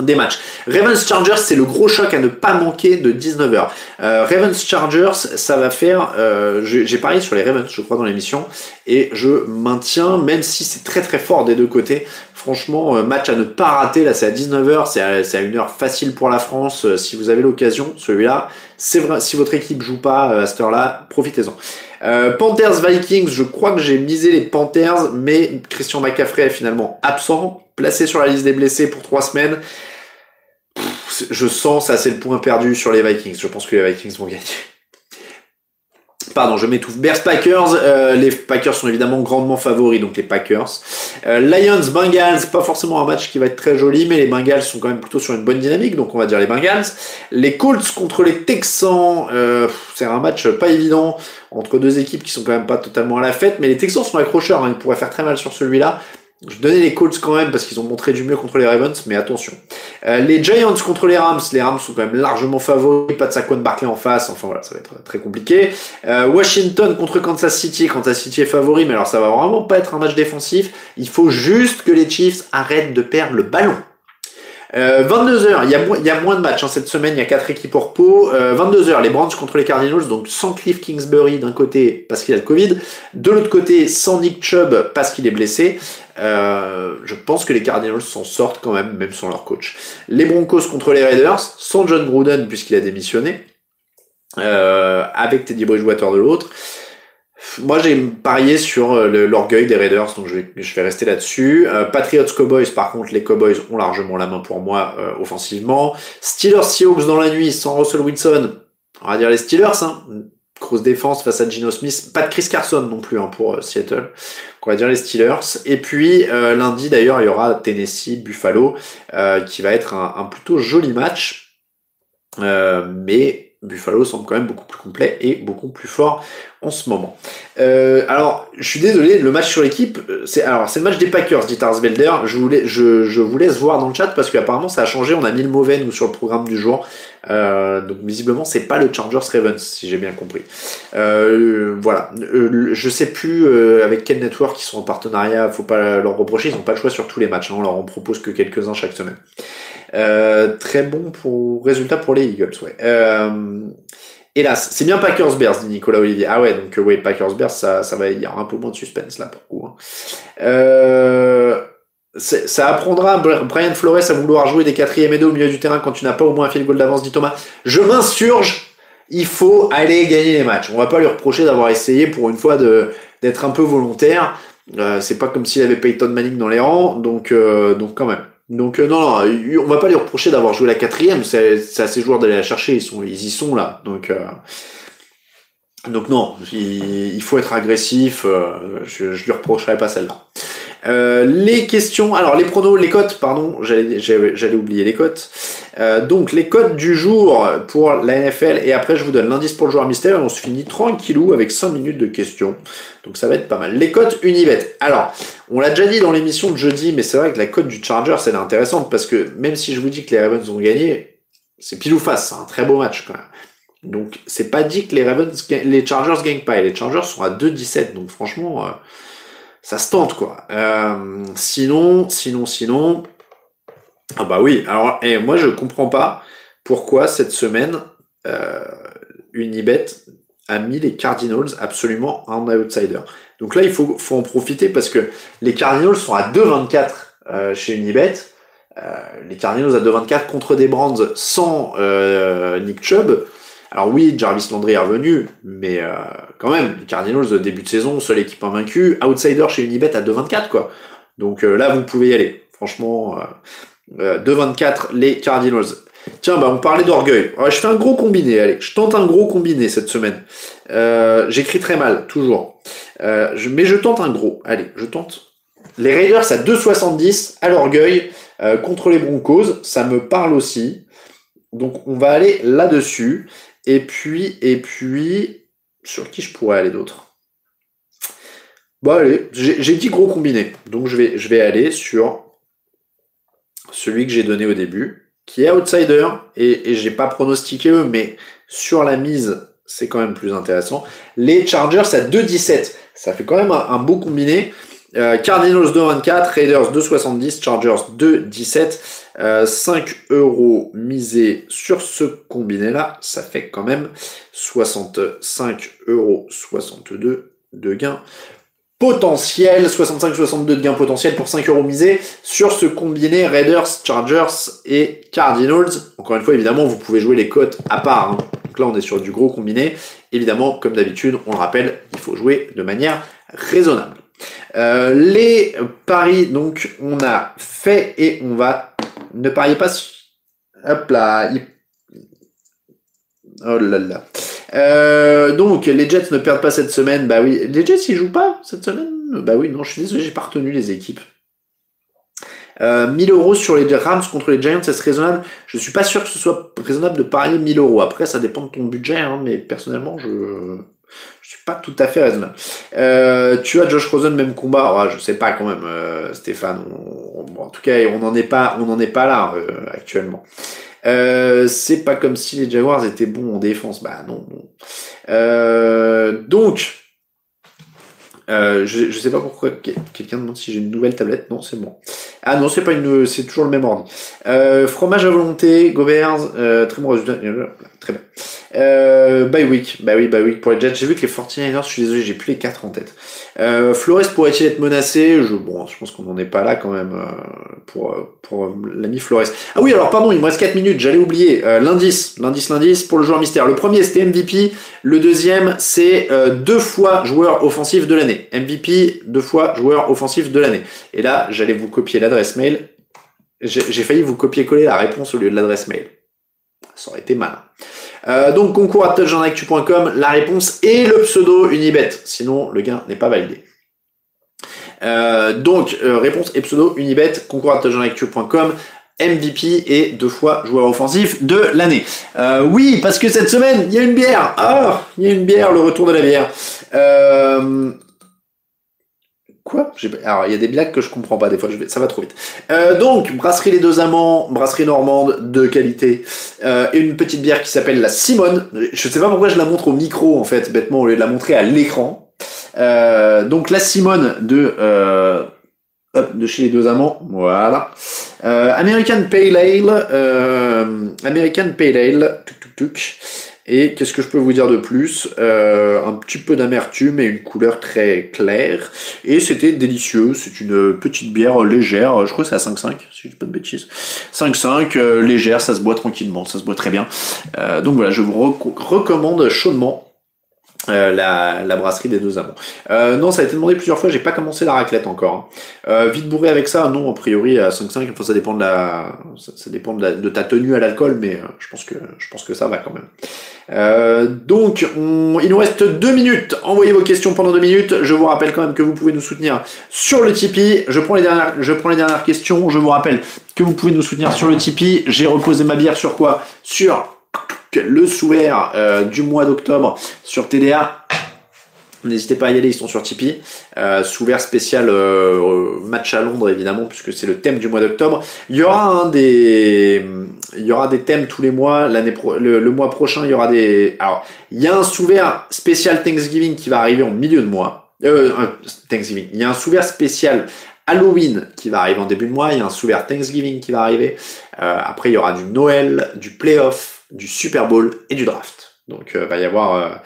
des matchs. Ravens Chargers, c'est le gros choc à ne pas manquer de 19h. Euh, Ravens Chargers, ça va faire. Euh, J'ai parié sur les Ravens, je crois, dans l'émission, et je maintiens, même si c'est très très fort des deux côtés. Franchement, euh, match à ne pas rater. Là, c'est à 19h, c'est à, à, une heure facile pour la France. Euh, si vous avez l'occasion, celui-là, c'est vrai. Si votre équipe joue pas à cette heure-là, profitez-en. Euh, Panthers Vikings, je crois que j'ai misé les Panthers, mais Christian McCaffrey est finalement absent, placé sur la liste des blessés pour trois semaines. je sens ça, c'est le point perdu sur les Vikings. Je pense que les Vikings vont gagner. Pardon, je m'étouffe. Bears Packers, euh, les Packers sont évidemment grandement favoris, donc les Packers. Euh, Lions Bengals, pas forcément un match qui va être très joli, mais les Bengals sont quand même plutôt sur une bonne dynamique, donc on va dire les Bengals. Les Colts contre les Texans, euh, c'est un match pas évident entre deux équipes qui sont quand même pas totalement à la fête, mais les Texans sont accrocheurs, hein, ils pourraient faire très mal sur celui-là. Je donnais les Colts quand même parce qu'ils ont montré du mieux contre les Ravens, mais attention. Euh, les Giants contre les Rams, les Rams sont quand même largement favoris, pas de Saquon Barkley en face, enfin voilà, ça va être très compliqué. Euh, Washington contre Kansas City, Kansas City est favori, mais alors ça va vraiment pas être un match défensif. Il faut juste que les Chiefs arrêtent de perdre le ballon. Euh, 22h, il y, a, y a moins de matchs hein, cette semaine, il y a quatre équipes au repos. Euh, 22h, les Browns contre les Cardinals, donc sans Cliff Kingsbury d'un côté parce qu'il a le Covid, de l'autre côté sans Nick Chubb parce qu'il est blessé. Euh, je pense que les Cardinals s'en sortent quand même, même sans leur coach. Les Broncos contre les Raiders, sans John Gruden puisqu'il a démissionné, euh, avec Teddy Bridgewater de l'autre. Moi, j'ai parié sur euh, l'orgueil des Raiders, donc je vais, rester là-dessus. Euh, Patriots Cowboys, par contre, les Cowboys ont largement la main pour moi euh, offensivement. Steelers Seahawks dans la nuit, sans Russell Wilson, on va dire les Steelers, hein. Défense face à Gino Smith. Pas de Chris Carson non plus hein, pour Seattle. On va dire les Steelers. Et puis lundi d'ailleurs, il y aura Tennessee, Buffalo, qui va être un, un plutôt joli match. mais Buffalo semble quand même beaucoup plus complet et beaucoup plus fort en ce moment. Euh, alors, je suis désolé, le match sur l'équipe, euh, c'est alors c'est le match des Packers, dit Belder. Je, je, je vous laisse voir dans le chat parce qu'apparemment ça a changé. On a mis le mauvais nous sur le programme du jour. Euh, donc visiblement c'est pas le Chargers Ravens si j'ai bien compris. Euh, voilà, euh, je sais plus euh, avec quel network ils sont en partenariat. Faut pas leur reprocher, ils ont pas le choix sur tous les matchs. Hein, on leur propose que quelques uns chaque semaine. Euh, très bon pour résultat pour les Eagles, ouais. Euh, hélas, c'est bien Packers Bears, dit Nicolas Olivier. Ah ouais, donc ouais, Packers Bears, ça, ça va y avoir un peu moins de suspense là pour coup. Hein. Euh, ça apprendra Brian Flores à vouloir jouer des quatrièmes et deux au milieu du terrain quand tu n'as pas au moins un field goal d'avance, dit Thomas. Je m'insurge. Il faut aller gagner les matchs. On va pas lui reprocher d'avoir essayé pour une fois d'être un peu volontaire. Euh, c'est pas comme s'il avait Peyton Manning dans les rangs, donc euh, donc quand même. Donc euh, non, non, on va pas lui reprocher d'avoir joué la quatrième. C'est à ses joueurs d'aller la chercher. Ils sont, ils y sont là. Donc euh, donc non, il, il, faut être agressif. Euh, je, je lui reprocherai pas celle-là. Euh, les questions, alors les pronos, les cotes, pardon, j'allais oublier les cotes. Euh, donc les cotes du jour pour la NFL et après je vous donne l'indice pour le joueur mystère et on se finit tranquillou avec 5 minutes de questions. Donc ça va être pas mal. Les cotes Unibet. Alors, on l'a déjà dit dans l'émission de jeudi, mais c'est vrai que la cote du Chargers elle est intéressante parce que même si je vous dis que les Ravens ont gagné, c'est pile ou face, c'est un très beau match quand même. Donc c'est pas dit que les Ravens, les Chargers gagnent pas et les Chargers sont à 2-17. Donc franchement. Euh, ça se tente quoi. Euh, sinon, sinon, sinon, ah bah oui. Alors, et moi je comprends pas pourquoi cette semaine euh, Unibet a mis les Cardinals absolument en outsider. Donc là, il faut, faut en profiter parce que les Cardinals sont à 2,24 euh, chez Unibet. Euh, les Cardinals à 2,24 contre des Brands sans euh, Nick Chubb. Alors oui, Jarvis Landry est revenu, mais euh, quand même, les Cardinals, de début de saison, seule équipe invaincue, outsider chez Unibet à 2,24 quoi. Donc euh, là, vous pouvez y aller. Franchement, euh, 2,24 euh, les Cardinals. Tiens, bah on parlait d'orgueil. je fais un gros combiné, allez, je tente un gros combiné cette semaine. J'écris très mal, toujours. Mais je tente un gros. Allez, je tente. Les Raiders à 2,70 à l'orgueil contre les Broncos, ça me parle aussi. Donc on va aller là-dessus. Et puis, et puis, sur qui je pourrais aller d'autre? Bon, allez, j'ai dit gros combiné. Donc, je vais, je vais aller sur celui que j'ai donné au début, qui est outsider. Et, et j'ai pas pronostiqué eux, mais sur la mise, c'est quand même plus intéressant. Les Chargers à 2,17. Ça fait quand même un, beau combiné. Euh, Cardinals 2,24, Raiders 2,70, Chargers 2,17. Euh, 5 euros misés sur ce combiné-là, ça fait quand même 65 euros 62 de gains potentiel, 65-62 de gains potentiels pour 5 euros misés sur ce combiné Raiders, Chargers et Cardinals. Encore une fois, évidemment, vous pouvez jouer les cotes à part. Hein. Donc là, on est sur du gros combiné. Évidemment, comme d'habitude, on le rappelle, il faut jouer de manière raisonnable. Euh, les paris, donc, on a fait et on va. Ne pariez pas. Hop là. Oh là là. Euh, donc, les Jets ne perdent pas cette semaine. Bah oui. Les Jets, ils jouent pas cette semaine? Bah oui, non, je suis désolé, j'ai pas retenu les équipes. Euh, 1000 euros sur les Rams contre les Giants, est-ce raisonnable? Je suis pas sûr que ce soit raisonnable de parier 1000 euros. Après, ça dépend de ton budget, hein, mais personnellement, je je suis pas tout à fait raisonnable. Euh, tu as Josh Rosen même combat, Je je sais pas quand même, euh, Stéphane. en tout cas, on n'en est pas, on n'en est pas là euh, actuellement. Euh, c'est pas comme si les Jaguars étaient bons en défense. Bah non. Donc, je, je sais pas pourquoi quelqu'un demande si j'ai une nouvelle tablette. Non, c'est bon. Ah non, c'est pas une, c'est toujours le même ordi. Fromage à volonté, Gobert, euh, très bon résultat. Très bien. Euh, bye week. Bah oui, bye week pour les Jets. J'ai vu que les 49ers, je suis désolé, j'ai plus les 4 en tête. Euh, Flores pourrait-il être menacé? Je, Bon, je pense qu'on n'en est pas là quand même euh, pour, pour l'ami Flores. Ah oui, alors pardon, il me reste 4 minutes, j'allais oublier. Euh, l'indice, l'indice, l'indice pour le joueur mystère. Le premier, c'était MVP. Le deuxième, c'est euh, deux fois joueur offensif de l'année. MVP, deux fois joueur offensif de l'année. Et là, j'allais vous copier l'adresse mail. J'ai failli vous copier-coller la réponse au lieu de l'adresse mail. Ça aurait été malin. Euh, donc concours à touchdownactu.com, la réponse est le pseudo Unibet. Sinon, le gain n'est pas validé. Euh, donc, euh, réponse et pseudo Unibet, concours à touchdownactu.com. MVP et deux fois joueur offensif de l'année. oui, parce que cette semaine, il y a une bière. Ah, il y a une bière, le retour de la bière. Quoi? Alors, il y a des blagues que je comprends pas des fois, ça va trop vite. Euh, donc, brasserie Les Deux Amants, brasserie normande de qualité, euh, et une petite bière qui s'appelle la Simone. Je sais pas pourquoi je la montre au micro, en fait, bêtement, au lieu de la montrer à l'écran. Euh, donc, la Simone de, de chez Les Deux Amants, voilà. American Pale Ale, American Pale Ale. Et qu'est-ce que je peux vous dire de plus? Euh, Un petit peu d'amertume et une couleur très claire. Et c'était délicieux. C'est une petite bière légère. Je crois que c'est à 5,5 si je dis pas de bêtises. 5,5 euh, légère, ça se boit tranquillement, ça se boit très bien. Euh, donc voilà, je vous recommande chaudement euh, la, la, brasserie des deux amants. Euh, non, ça a été demandé plusieurs fois, j'ai pas commencé la raclette encore. Hein. Euh, vite bourré avec ça, non, a priori à 5-5, enfin, ça dépend de la, ça, dépend de, ta tenue à l'alcool, mais euh, je pense que je pense que ça va quand même. Euh, donc, on, il nous reste deux minutes. Envoyez vos questions pendant deux minutes. Je vous rappelle quand même que vous pouvez nous soutenir sur le Tipeee. Je prends les dernières, je prends les dernières questions. Je vous rappelle que vous pouvez nous soutenir sur le Tipeee. J'ai reposé ma bière sur quoi? Sur le souverain euh, du mois d'octobre sur TDA. N'hésitez pas à y aller, ils sont sur Tipeee. Euh, spécial euh, match à Londres évidemment puisque c'est le thème du mois d'octobre. Il y aura un des, il y aura des thèmes tous les mois. L'année le, mois prochain, il y aura des. Alors, il y a un souverain spécial Thanksgiving qui va arriver en milieu de mois. Euh, Thanksgiving. Il y a un souverain spécial Halloween qui va arriver en début de mois. Il y a un souverain Thanksgiving qui va arriver. Euh, après, il y aura du Noël, du playoff du Super Bowl et du draft. Donc euh, va y avoir euh,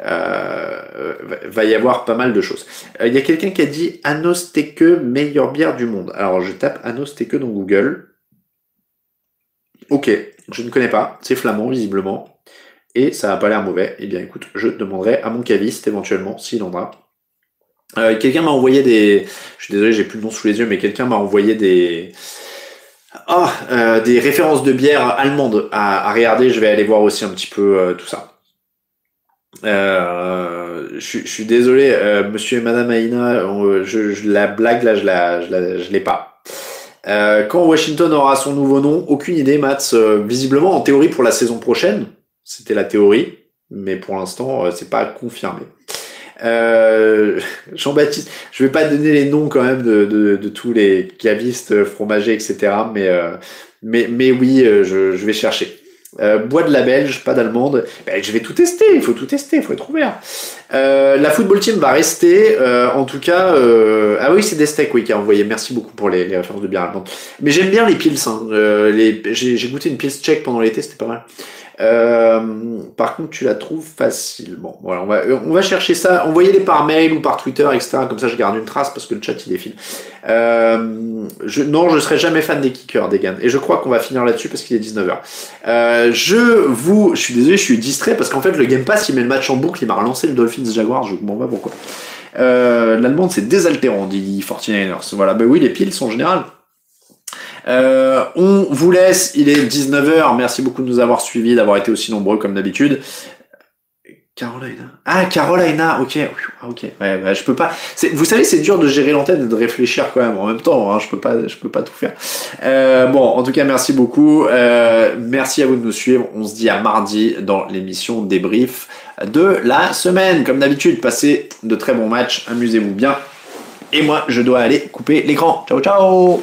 euh, va y avoir pas mal de choses. Il y a quelqu'un qui a dit Anosteke, meilleure bière du monde. Alors je tape Anosteke dans Google. Ok, je ne connais pas, c'est flamand visiblement, et ça n'a pas l'air mauvais. Eh bien écoute, je demanderai à mon caviste éventuellement s'il en a. quelqu'un m'a envoyé des. Je suis désolé, j'ai plus le nom sous les yeux, mais quelqu'un m'a envoyé des ah, euh, des références de bière allemande à, regarder. Je vais aller voir aussi un petit peu euh, tout ça. Euh, je, suis désolé, monsieur et madame Aina, je, la blague là, je la, je, l'ai pas. quand Washington aura son nouveau nom, aucune idée, Mats. visiblement, en théorie pour la saison prochaine, c'était la théorie, mais pour l'instant, c'est pas confirmé. Euh, [LAUGHS] Jean-Baptiste, je vais pas donner les noms quand même de, tous les cavistes, fromagers, etc. Mais, euh, mais, mais oui, euh, je, vais chercher. Bois de la belge, pas d'allemande. Ben, je vais tout tester, il faut tout tester, il faut être ouvert. La football team va rester, en tout cas. Ah oui, c'est Destec oui, qui a envoyé. Merci beaucoup pour les, références de bière allemande. Mais j'aime bien les pils. Hein. J'ai goûté une pils tchèque pendant l'été, c'était pas mal. Euh, par contre, tu la trouves facilement. Voilà, on va, on va chercher ça. Envoyez-les par mail ou par Twitter, etc. Comme ça, je garde une trace parce que le chat il défile. Euh, je, non, je serai jamais fan des kickers, des Et je crois qu'on va finir là-dessus parce qu'il est 19h. Euh, je vous, je suis désolé, je suis distrait parce qu'en fait, le Game Pass, il met le match en boucle. Il m'a relancé le Dolphins Jaguars. Je comprends pas pourquoi? Euh, L'allemande, c'est désaltérant, dit 49ers. Voilà, ben oui, les piles sont en général euh, on vous laisse, il est 19h. Merci beaucoup de nous avoir suivis, d'avoir été aussi nombreux comme d'habitude. Carolina. Ah, Carolina, ok. Ah, ok. Ouais, je peux pas. Vous savez, c'est dur de gérer l'antenne et de réfléchir quand même en même temps. Hein. Je peux pas, je peux pas tout faire. Euh, bon, en tout cas, merci beaucoup. Euh, merci à vous de nous suivre. On se dit à mardi dans l'émission débrief de la semaine. Comme d'habitude, passez de très bons matchs. Amusez-vous bien. Et moi, je dois aller couper l'écran. Ciao, ciao.